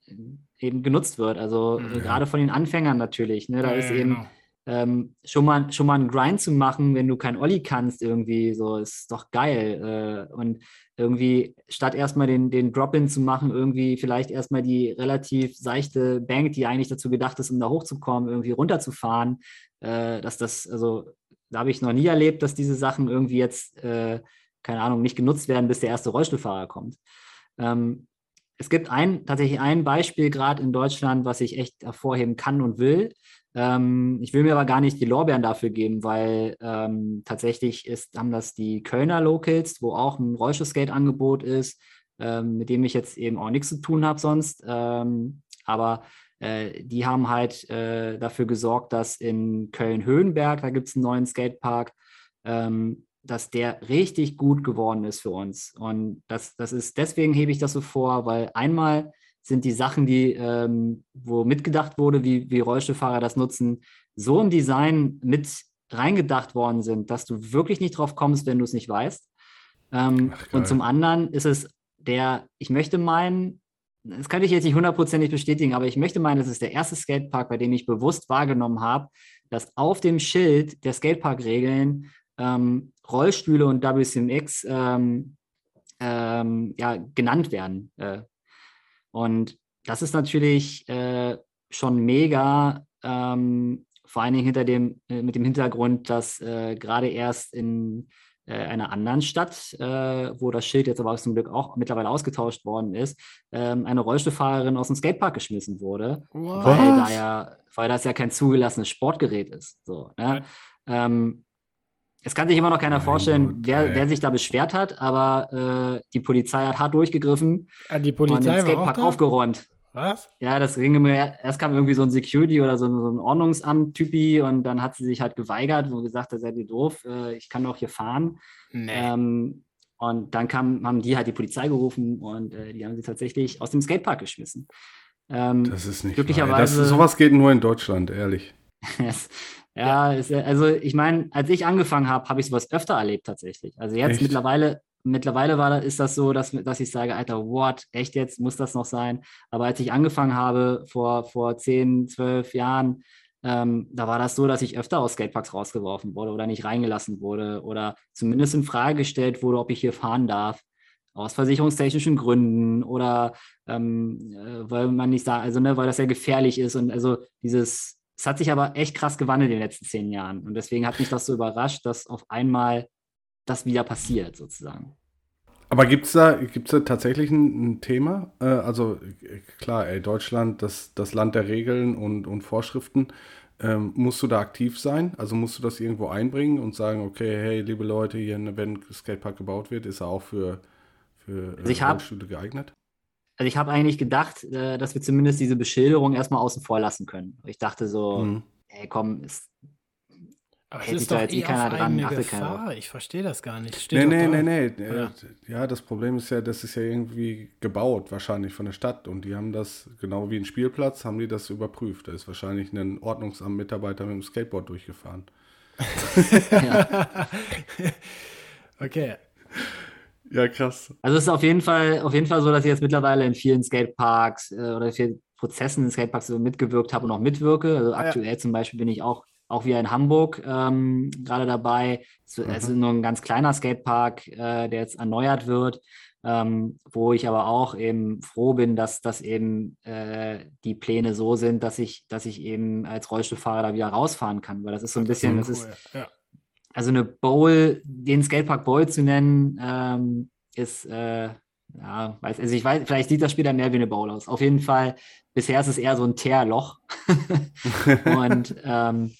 eben genutzt wird. Also mhm. gerade von den Anfängern natürlich. Ne? Da ja, ist eben genau. ähm, schon, mal, schon mal einen Grind zu machen, wenn du kein Olli kannst, irgendwie so, ist doch geil. Äh, und irgendwie statt erstmal den, den Drop-In zu machen, irgendwie vielleicht erstmal die relativ seichte Bank, die eigentlich dazu gedacht ist, um da hochzukommen, irgendwie runterzufahren. Äh, dass das, also da habe ich noch nie erlebt, dass diese Sachen irgendwie jetzt, äh, keine Ahnung, nicht genutzt werden, bis der erste Rollstuhlfahrer kommt. Ähm, es gibt ein, tatsächlich ein Beispiel gerade in Deutschland, was ich echt hervorheben kann und will. Ähm, ich will mir aber gar nicht die Lorbeeren dafür geben, weil ähm, tatsächlich ist, haben das die Kölner Locals, wo auch ein Rollstuhlskate-Angebot ist, ähm, mit dem ich jetzt eben auch nichts zu tun habe sonst. Ähm, aber äh, die haben halt äh, dafür gesorgt, dass in Köln-Höhenberg, da gibt es einen neuen Skatepark, ähm, dass der richtig gut geworden ist für uns. Und das, das ist, deswegen hebe ich das so vor, weil einmal sind die Sachen, die, ähm, wo mitgedacht wurde, wie, wie Rollstuhlfahrer das nutzen, so im Design mit reingedacht worden sind, dass du wirklich nicht drauf kommst, wenn du es nicht weißt. Ähm, Ach, und zum anderen ist es der, ich möchte meinen, das kann ich jetzt nicht hundertprozentig bestätigen, aber ich möchte meinen, es ist der erste Skatepark, bei dem ich bewusst wahrgenommen habe, dass auf dem Schild der Skatepark-Regeln ähm, Rollstühle und WCMX ähm, ähm, ja, genannt werden. Äh, und das ist natürlich äh, schon mega, ähm, vor allen Dingen hinter dem, äh, mit dem Hintergrund, dass äh, gerade erst in äh, einer anderen Stadt, äh, wo das Schild jetzt aber zum Glück auch mittlerweile ausgetauscht worden ist, ähm, eine Rollstuhlfahrerin aus dem Skatepark geschmissen wurde, What? weil, da ja, weil das ja kein zugelassenes Sportgerät ist. So, ne? ähm, es kann sich immer noch keiner vorstellen, wer, wer, sich da beschwert hat, aber äh, die Polizei hat hart durchgegriffen ja, die Polizei und den Skatepark aufgeräumt. Was? Ja, das ging mir, erst kam irgendwie so ein Security oder so, so ein Ordnungsamt-Typi und dann hat sie sich halt geweigert und gesagt, da seid ihr doof, äh, ich kann doch hier fahren. Nee. Ähm, und dann kam, haben die halt die Polizei gerufen und äh, die haben sie tatsächlich aus dem Skatepark geschmissen. Ähm, das ist nicht glücklicherweise. Das, sowas geht nur in Deutschland, ehrlich. [LAUGHS] Ja, ist, also ich meine, als ich angefangen habe, habe ich sowas öfter erlebt tatsächlich. Also jetzt echt? mittlerweile, mittlerweile war, ist das so, dass, dass ich sage, Alter, what, echt jetzt, muss das noch sein? Aber als ich angefangen habe, vor, vor 10, 12 Jahren, ähm, da war das so, dass ich öfter aus Skateparks rausgeworfen wurde oder nicht reingelassen wurde oder zumindest in Frage gestellt wurde, ob ich hier fahren darf aus versicherungstechnischen Gründen oder ähm, äh, weil man nicht sagt, also ne, weil das ja gefährlich ist und also dieses es hat sich aber echt krass gewandelt in den letzten zehn Jahren. Und deswegen hat mich das so überrascht, dass auf einmal das wieder passiert, sozusagen. Aber gibt es da, gibt's da tatsächlich ein, ein Thema? Äh, also klar, ey, Deutschland, das, das Land der Regeln und, und Vorschriften. Ähm, musst du da aktiv sein? Also musst du das irgendwo einbringen und sagen, okay, hey, liebe Leute, hier, wenn Skatepark gebaut wird, ist er auch für, für also ich hab, geeignet? Also ich habe eigentlich gedacht, äh, dass wir zumindest diese Beschilderung erstmal außen vor lassen können. Ich dachte so, mhm. ey komm, ist, aber hält sich da jetzt eh keiner dran, achtet keiner Ich verstehe das gar nicht. Steht nee, nee, nee, nee, ja. ja, das Problem ist ja, das ist ja irgendwie gebaut, wahrscheinlich von der Stadt. Und die haben das, genau wie ein Spielplatz, haben die das überprüft. Da ist wahrscheinlich ein Ordnungsamt-Mitarbeiter mit dem Skateboard durchgefahren. [LAUGHS] [LAUGHS] okay. Ja, krass. Also es ist auf jeden Fall, auf jeden Fall so, dass ich jetzt mittlerweile in vielen Skateparks äh, oder vielen Prozessen in Skateparks so mitgewirkt habe und auch mitwirke. Also aktuell ja. zum Beispiel bin ich auch, auch wieder in Hamburg ähm, gerade dabei. Es, mhm. es, ist nur ein ganz kleiner Skatepark, äh, der jetzt erneuert wird. Ähm, wo ich aber auch eben froh bin, dass, dass eben äh, die Pläne so sind, dass ich, dass ich eben als Rollstuhlfahrer da wieder rausfahren kann. Weil das ist so ein bisschen, das ist, ja also eine Bowl, den Skatepark Bowl zu nennen, ähm, ist, äh, ja, weiß, also ich weiß, vielleicht sieht das später mehr wie eine Bowl aus. Auf jeden Fall, bisher ist es eher so ein Teerloch. [LAUGHS] und ähm,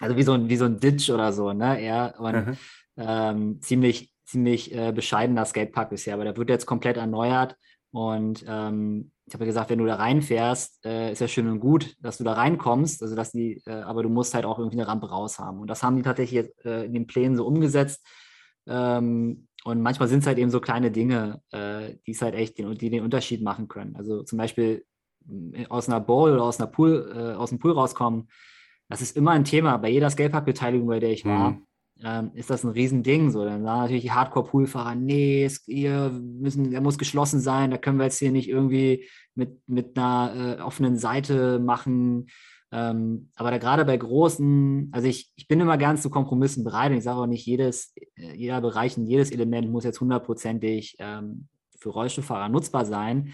also wie so ein, wie so ein Ditch oder so, ne? Eher und mhm. ähm, ziemlich, ziemlich äh, bescheidener Skatepark bisher, aber der wird jetzt komplett erneuert und ähm, ich habe ja gesagt, wenn du da reinfährst, äh, ist ja schön und gut, dass du da reinkommst, also dass die, äh, aber du musst halt auch irgendwie eine Rampe raus haben. Und das haben die tatsächlich äh, in den Plänen so umgesetzt. Ähm, und manchmal sind es halt eben so kleine Dinge, äh, die es halt echt den, die den Unterschied machen können. Also zum Beispiel äh, aus einer Bowl oder aus einer Pool, äh, aus dem Pool rauskommen, das ist immer ein Thema. Bei jeder Skatepark-Beteiligung, bei der ich war, mhm. Ähm, ist das ein Riesending. So, dann sagen natürlich die Hardcore-Poolfahrer, nee, es, ihr müssen, der muss geschlossen sein, da können wir jetzt hier nicht irgendwie mit, mit einer äh, offenen Seite machen. Ähm, aber da gerade bei großen, also ich, ich bin immer gern zu Kompromissen bereit und ich sage auch nicht, jedes, äh, jeder Bereich und jedes Element muss jetzt hundertprozentig ähm, für Rollstuhlfahrer nutzbar sein.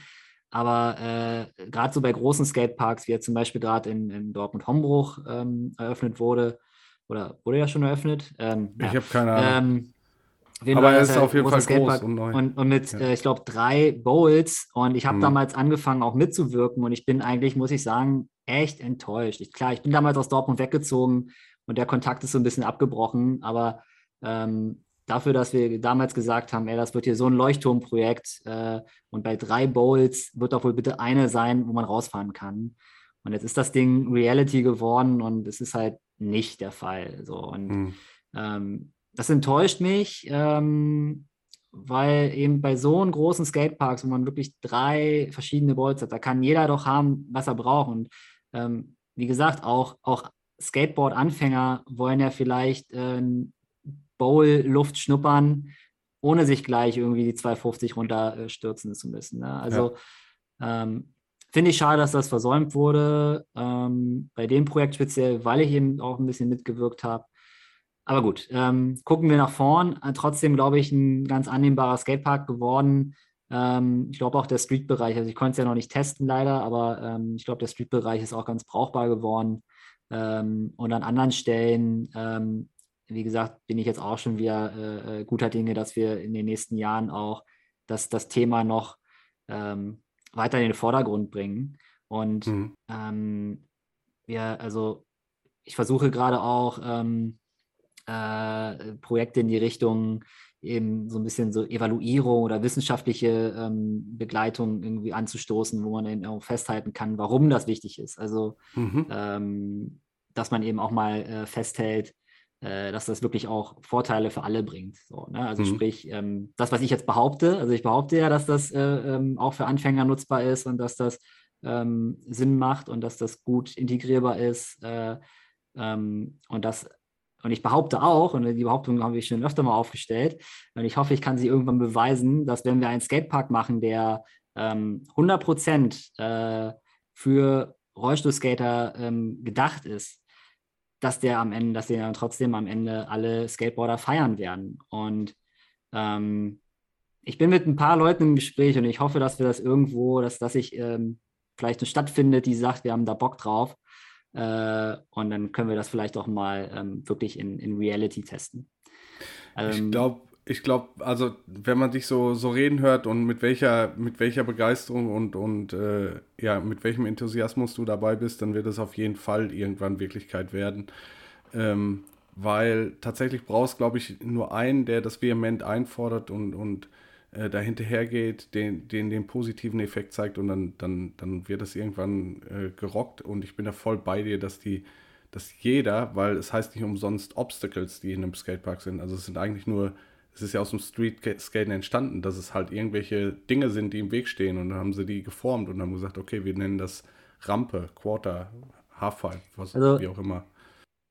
Aber äh, gerade so bei großen Skateparks, wie jetzt zum Beispiel gerade in, in Dortmund-Hombruch ähm, eröffnet wurde, oder wurde ja schon eröffnet? Ähm, ich ja. habe keine Ahnung. Ähm, aber er ist auf jeden Fall Skatepark groß und neu. Und, und mit, ja. äh, ich glaube, drei Bowls. Und ich habe hm. damals angefangen, auch mitzuwirken. Und ich bin eigentlich, muss ich sagen, echt enttäuscht. Ich, klar, ich bin damals aus Dortmund weggezogen und der Kontakt ist so ein bisschen abgebrochen. Aber ähm, dafür, dass wir damals gesagt haben, ey, das wird hier so ein Leuchtturmprojekt äh, und bei drei Bowls wird doch wohl bitte eine sein, wo man rausfahren kann. Und jetzt ist das Ding Reality geworden und es ist halt nicht der Fall. So. Und mhm. ähm, das enttäuscht mich, ähm, weil eben bei so einem großen Skateparks, wo man wirklich drei verschiedene Bowls hat, da kann jeder doch haben, was er braucht. Und ähm, wie gesagt, auch, auch Skateboard-Anfänger wollen ja vielleicht äh, Bowl-Luft schnuppern, ohne sich gleich irgendwie die 250 runterstürzen zu müssen. Ne? Also ja. ähm, finde ich schade, dass das versäumt wurde. Ähm, bei dem Projekt speziell, weil ich eben auch ein bisschen mitgewirkt habe. Aber gut, ähm, gucken wir nach vorn. Äh, trotzdem, glaube ich, ein ganz annehmbarer Skatepark geworden. Ähm, ich glaube auch der Street-Bereich, also ich konnte es ja noch nicht testen leider, aber ähm, ich glaube, der Street-Bereich ist auch ganz brauchbar geworden. Ähm, und an anderen Stellen ähm, wie gesagt, bin ich jetzt auch schon wieder äh, äh, guter Dinge, dass wir in den nächsten Jahren auch das, das Thema noch ähm, weiter in den Vordergrund bringen. Und mhm. ähm, wir, also ich versuche gerade auch ähm, äh, Projekte in die Richtung eben so ein bisschen so Evaluierung oder wissenschaftliche ähm, Begleitung irgendwie anzustoßen, wo man eben auch festhalten kann, warum das wichtig ist. Also, mhm. ähm, dass man eben auch mal äh, festhält, äh, dass das wirklich auch Vorteile für alle bringt. So, ne? Also mhm. sprich, ähm, das, was ich jetzt behaupte, also ich behaupte ja, dass das äh, ähm, auch für Anfänger nutzbar ist und dass das ähm, Sinn macht und dass das gut integrierbar ist. Äh, ähm, und das und ich behaupte auch, und die Behauptung habe ich schon öfter mal aufgestellt, und ich hoffe, ich kann sie irgendwann beweisen, dass wenn wir einen Skatepark machen, der ähm, 100 Prozent äh, für Rollstuhlskater ähm, gedacht ist, dass der am Ende, dass die dann trotzdem am Ende alle Skateboarder feiern werden. Und ähm, ich bin mit ein paar Leuten im Gespräch und ich hoffe, dass wir das irgendwo, dass, dass ich ähm, vielleicht eine Stadt findet, die sagt, wir haben da Bock drauf. Äh, und dann können wir das vielleicht auch mal ähm, wirklich in, in Reality testen. ich ähm, glaube, ich glaube, also wenn man dich so, so reden hört und mit welcher, mit welcher Begeisterung und, und äh, ja, mit welchem Enthusiasmus du dabei bist, dann wird es auf jeden Fall irgendwann Wirklichkeit werden. Ähm, weil tatsächlich brauchst, glaube ich, nur einen, der das vehement einfordert und, und äh, dahinterher geht, den, den den positiven Effekt zeigt und dann, dann, dann wird das irgendwann äh, gerockt und ich bin da voll bei dir, dass die, dass jeder, weil es heißt nicht umsonst Obstacles, die in einem Skatepark sind, also es sind eigentlich nur es ist ja aus dem Street-Skaten entstanden, dass es halt irgendwelche Dinge sind, die im Weg stehen. Und dann haben sie die geformt und haben gesagt, okay, wir nennen das Rampe, Quarter, Half-Pipe, was also, wie auch immer.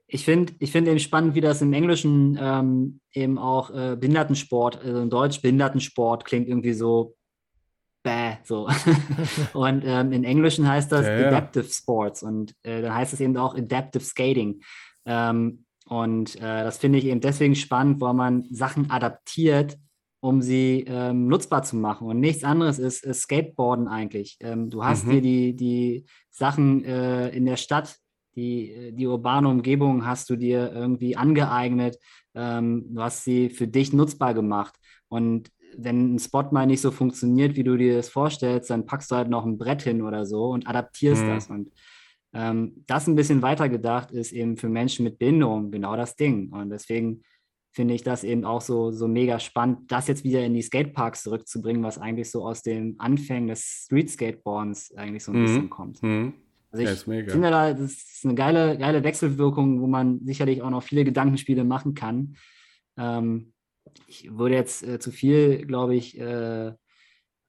Ich finde ich find eben spannend, wie das im Englischen ähm, eben auch äh, Behindertensport, also in Deutsch Behindertensport klingt irgendwie so bäh, so. [LAUGHS] und ähm, im Englischen heißt das ja, Adaptive ja. Sports und äh, dann heißt es eben auch Adaptive Skating. Ähm, und äh, das finde ich eben deswegen spannend, weil man Sachen adaptiert, um sie ähm, nutzbar zu machen. Und nichts anderes ist, ist Skateboarden eigentlich. Ähm, du hast mhm. dir die, die Sachen äh, in der Stadt, die, die urbane Umgebung hast du dir irgendwie angeeignet. Ähm, du hast sie für dich nutzbar gemacht. Und wenn ein Spot mal nicht so funktioniert, wie du dir das vorstellst, dann packst du halt noch ein Brett hin oder so und adaptierst mhm. das. Und ähm, das ein bisschen weiter gedacht ist eben für Menschen mit Behinderung genau das Ding. Und deswegen finde ich das eben auch so, so mega spannend, das jetzt wieder in die Skateparks zurückzubringen, was eigentlich so aus den Anfängen des Street Skateboards eigentlich so ein mhm. bisschen kommt. Mhm. Also ich finde da, das ist eine geile, geile Wechselwirkung, wo man sicherlich auch noch viele Gedankenspiele machen kann. Ähm, ich würde jetzt äh, zu viel, glaube ich, äh,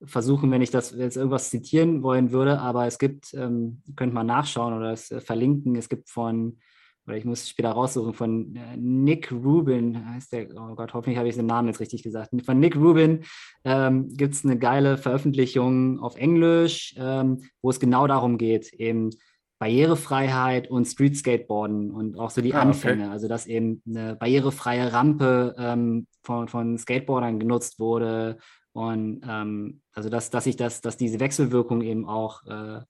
versuchen, wenn ich das jetzt irgendwas zitieren wollen würde, aber es gibt, ähm, könnt mal nachschauen oder es äh, verlinken, es gibt von, oder ich muss später raussuchen, von äh, Nick Rubin, heißt der, oh Gott, hoffentlich habe ich den Namen jetzt richtig gesagt, von Nick Rubin ähm, gibt es eine geile Veröffentlichung auf Englisch, ähm, wo es genau darum geht, eben Barrierefreiheit und Street Skateboarden und auch so die ah, Anfänge. Okay. Also, dass eben eine barrierefreie Rampe ähm, von, von Skateboardern genutzt wurde. Und ähm, also, dass, dass ich das, dass diese Wechselwirkung eben auch äh,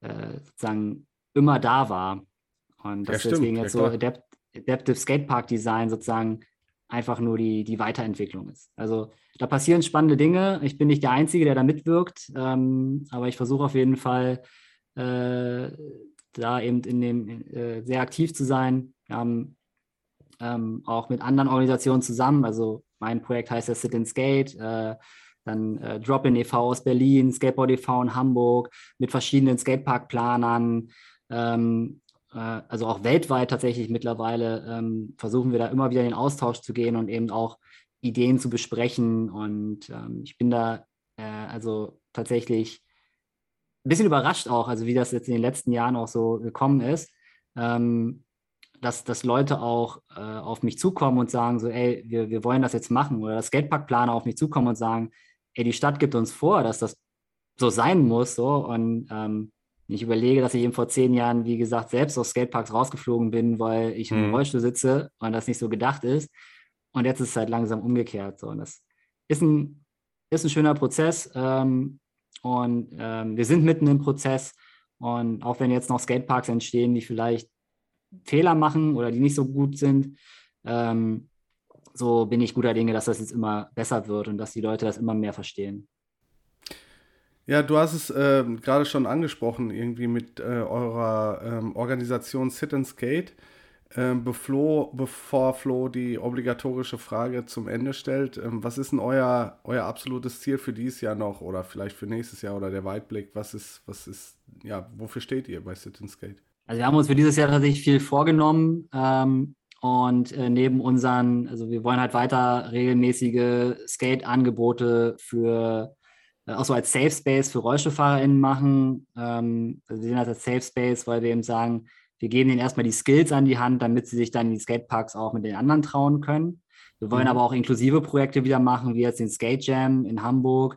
äh, sozusagen immer da war. Und dass ja, deswegen jetzt ja, so Adapt Adaptive Skatepark Design sozusagen einfach nur die, die Weiterentwicklung ist. Also da passieren spannende Dinge. Ich bin nicht der Einzige, der da mitwirkt, ähm, aber ich versuche auf jeden Fall äh, da eben in dem äh, sehr aktiv zu sein. Wir haben ähm, auch mit anderen Organisationen zusammen. Also mein Projekt heißt ja Sit and Skate. Äh, dann äh, Drop-In e.V. aus Berlin, Skateboard e.V. in Hamburg, mit verschiedenen Skateparkplanern. Ähm, äh, also auch weltweit tatsächlich mittlerweile ähm, versuchen wir da immer wieder in den Austausch zu gehen und eben auch Ideen zu besprechen. Und ähm, ich bin da äh, also tatsächlich ein bisschen überrascht auch, also wie das jetzt in den letzten Jahren auch so gekommen ist, ähm, dass, dass Leute auch äh, auf mich zukommen und sagen so, ey, wir, wir wollen das jetzt machen. Oder dass Skateparkplaner auf mich zukommen und sagen, ey, die Stadt gibt uns vor, dass das so sein muss. So. Und ähm, ich überlege, dass ich eben vor zehn Jahren, wie gesagt, selbst aus Skateparks rausgeflogen bin, weil ich mhm. im Rollstuhl sitze und das nicht so gedacht ist. Und jetzt ist es halt langsam umgekehrt. So. Und das ist ein, ist ein schöner Prozess. Ähm, und ähm, wir sind mitten im Prozess. Und auch wenn jetzt noch Skateparks entstehen, die vielleicht Fehler machen oder die nicht so gut sind, ähm, so bin ich guter Dinge, dass das jetzt immer besser wird und dass die Leute das immer mehr verstehen. Ja, du hast es äh, gerade schon angesprochen, irgendwie mit äh, eurer ähm, Organisation Sit and Skate. Ähm, bevor, bevor Flo die obligatorische Frage zum Ende stellt, ähm, was ist denn euer, euer absolutes Ziel für dieses Jahr noch oder vielleicht für nächstes Jahr oder der Weitblick? Was ist, was ist, ja, wofür steht ihr bei Sit and Skate? Also wir haben uns für dieses Jahr tatsächlich viel vorgenommen ähm, und äh, neben unseren, also wir wollen halt weiter regelmäßige Skate-Angebote für äh, auch so als Safe Space für RollstuhlfahrerInnen machen. Ähm, also wir sehen das als Safe Space, weil wir eben sagen, wir geben ihnen erstmal die Skills an die Hand, damit sie sich dann in die Skateparks auch mit den anderen trauen können. Wir wollen mhm. aber auch inklusive Projekte wieder machen, wie jetzt den Skate Jam in Hamburg.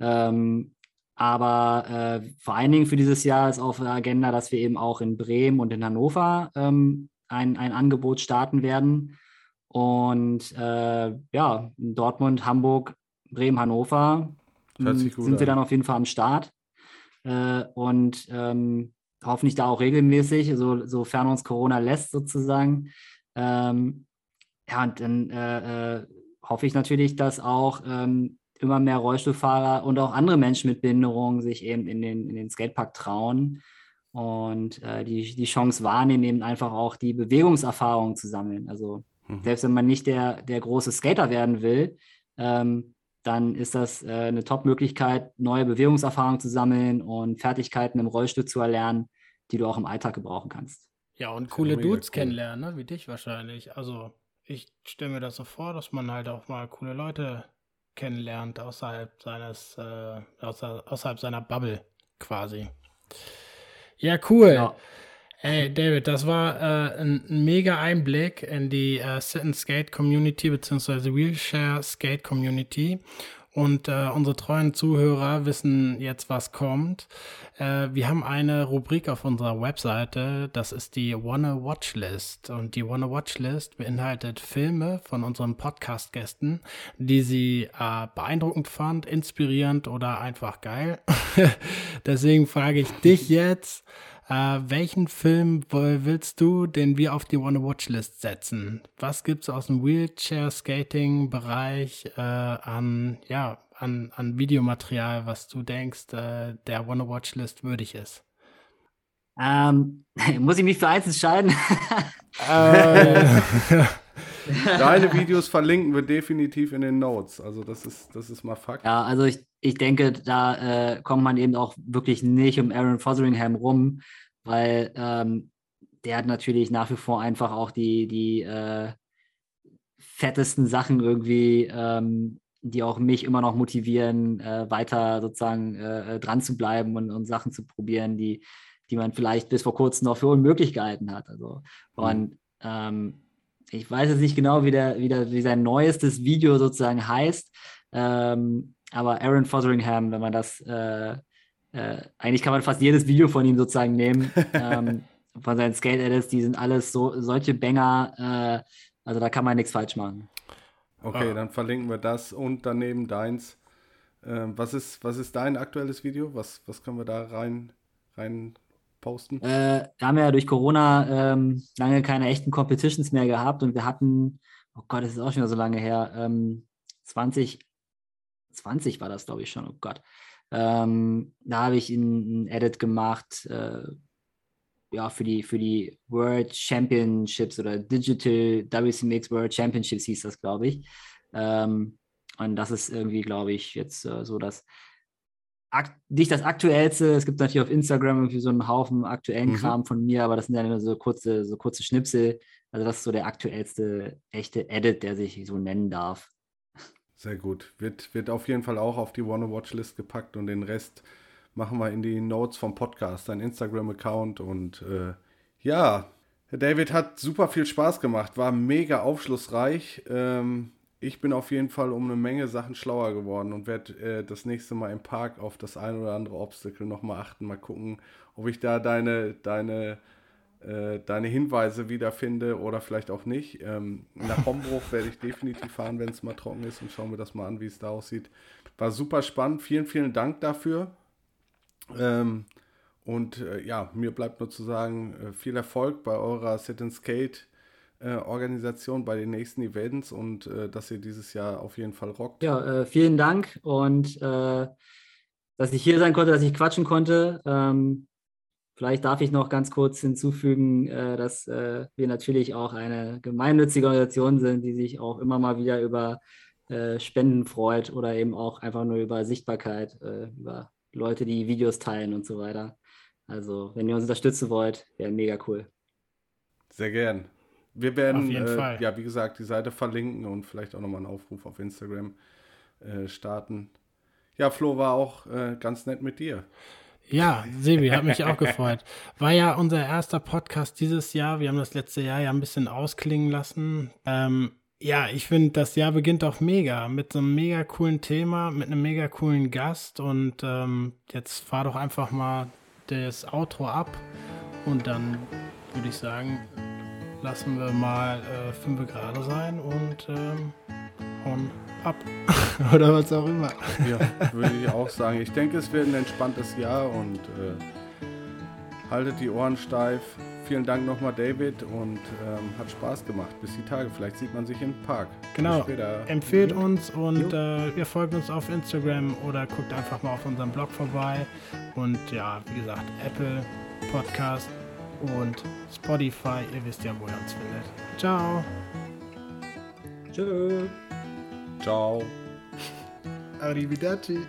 Ähm, aber äh, vor allen Dingen für dieses Jahr ist auf der Agenda, dass wir eben auch in Bremen und in Hannover ähm, ein, ein Angebot starten werden. Und äh, ja, in Dortmund, Hamburg, Bremen, Hannover sind wir an. dann auf jeden Fall am Start. Äh, und ähm, hoffentlich da auch regelmäßig, so, sofern uns Corona lässt sozusagen. Ähm, ja, und dann äh, äh, hoffe ich natürlich, dass auch ähm, immer mehr Rollstuhlfahrer und auch andere Menschen mit Behinderungen sich eben in den, in den Skatepark trauen und äh, die, die Chance wahrnehmen, eben einfach auch die Bewegungserfahrung zu sammeln. Also mhm. selbst wenn man nicht der, der große Skater werden will, ähm, dann ist das äh, eine Top-Möglichkeit, neue Bewegungserfahrungen zu sammeln und Fertigkeiten im Rollstuhl zu erlernen, die du auch im Alltag gebrauchen kannst. Ja, und coole Dudes cool. kennenlernen, ne? wie dich wahrscheinlich. Also ich stelle mir das so vor, dass man halt auch mal coole Leute kennenlernt außerhalb seines, äh, außer, außerhalb seiner Bubble quasi. Ja, cool. Ja. Ey, David, das war äh, ein, ein, mega Einblick in die äh, Sit and Skate Community beziehungsweise Wheelchair Skate Community. Und äh, unsere treuen Zuhörer wissen jetzt, was kommt. Äh, wir haben eine Rubrik auf unserer Webseite, das ist die Wanna Watch List. Und die Wanna Watch List beinhaltet Filme von unseren Podcast-Gästen, die sie äh, beeindruckend fand, inspirierend oder einfach geil. [LAUGHS] Deswegen frage ich dich jetzt, äh, welchen Film willst du, den wir auf die Wanna Watch List setzen? Was gibt es aus dem Wheelchair-Skating-Bereich äh, an, ja, an, an Videomaterial, was du denkst, äh, der Wanna Watch List würdig ist? Ähm, [LAUGHS] muss ich mich für eins entscheiden? äh, [LAUGHS] [LAUGHS] [LAUGHS] Deine Videos verlinken wir definitiv in den Notes. Also das ist, das ist mal Fakt. Ja, also ich, ich denke, da äh, kommt man eben auch wirklich nicht um Aaron Fotheringham rum, weil ähm, der hat natürlich nach wie vor einfach auch die, die äh, fettesten Sachen irgendwie, ähm, die auch mich immer noch motivieren, äh, weiter sozusagen äh, dran zu bleiben und, und Sachen zu probieren, die, die man vielleicht bis vor kurzem noch für unmöglich gehalten hat. Also, mhm. und ähm, ich weiß jetzt nicht genau, wie, der, wie, der, wie sein neuestes Video sozusagen heißt, ähm, aber Aaron Fotheringham, wenn man das, äh, äh, eigentlich kann man fast jedes Video von ihm sozusagen nehmen, ähm, [LAUGHS] von seinen Skate-Edits, die sind alles so, solche Banger, äh, also da kann man nichts falsch machen. Okay, ah. dann verlinken wir das und daneben deins. Ähm, was, ist, was ist dein aktuelles Video? Was, was können wir da rein, rein posten? Äh, wir haben ja durch Corona ähm, lange keine echten Competitions mehr gehabt und wir hatten, oh Gott, das ist auch schon so lange her, ähm, 20, 20 war das, glaube ich, schon, oh Gott. Ähm, da habe ich ein, ein, Edit gemacht, äh, ja, für die, für die World Championships oder Digital WCMX World Championships hieß das, glaube ich. Ähm, und das ist irgendwie, glaube ich, jetzt äh, so das nicht das aktuellste. Es gibt natürlich auf Instagram irgendwie so einen Haufen aktuellen mhm. Kram von mir, aber das sind ja nur so kurze, so kurze Schnipsel. Also das ist so der aktuellste echte Edit, der sich so nennen darf. Sehr gut. Wird, wird auf jeden Fall auch auf die Wanna Watch List gepackt und den Rest machen wir in die Notes vom Podcast, dein Instagram-Account und äh, ja, David hat super viel Spaß gemacht, war mega aufschlussreich. Ähm, ich bin auf jeden Fall um eine Menge Sachen schlauer geworden und werde äh, das nächste Mal im Park auf das ein oder andere Obstacle nochmal achten, mal gucken, ob ich da deine, deine, äh, deine Hinweise wiederfinde oder vielleicht auch nicht. Ähm, nach Hombruch werde ich definitiv fahren, wenn es mal trocken ist und schauen wir das mal an, wie es da aussieht. War super spannend. Vielen, vielen Dank dafür. Ähm, und äh, ja, mir bleibt nur zu sagen, äh, viel Erfolg bei eurer Sit and Skate äh, Organisation bei den nächsten Events und äh, dass ihr dieses Jahr auf jeden Fall rockt. Ja, äh, vielen Dank und äh, dass ich hier sein konnte, dass ich quatschen konnte. Ähm, vielleicht darf ich noch ganz kurz hinzufügen, dass wir natürlich auch eine gemeinnützige Organisation sind, die sich auch immer mal wieder über Spenden freut oder eben auch einfach nur über Sichtbarkeit, über Leute, die Videos teilen und so weiter. Also, wenn ihr uns unterstützen wollt, wäre mega cool. Sehr gern. Wir werden, äh, ja, wie gesagt, die Seite verlinken und vielleicht auch nochmal einen Aufruf auf Instagram äh, starten. Ja, Flo war auch äh, ganz nett mit dir. Ja, Sebi, hat mich auch gefreut. War ja unser erster Podcast dieses Jahr. Wir haben das letzte Jahr ja ein bisschen ausklingen lassen. Ähm, ja, ich finde, das Jahr beginnt auch mega. Mit so einem mega coolen Thema, mit einem mega coolen Gast. Und ähm, jetzt fahr doch einfach mal das Outro ab. Und dann würde ich sagen, lassen wir mal äh, 5 Grad sein und ähm, hauen ab. [LAUGHS] Oder was auch immer. Ja, würde ich auch sagen. Ich denke, es wird ein entspanntes Jahr und äh, haltet die Ohren steif. Vielen Dank nochmal, David, und ähm, hat Spaß gemacht. Bis die Tage. Vielleicht sieht man sich im Park. Genau. Empfehlt uns und äh, ihr folgt uns auf Instagram oder guckt einfach mal auf unserem Blog vorbei. Und ja, wie gesagt, Apple Podcast und Spotify. Ihr wisst ja, wo ihr uns findet. Ciao. Tschö. Ciao. Arrivederci. [LAUGHS]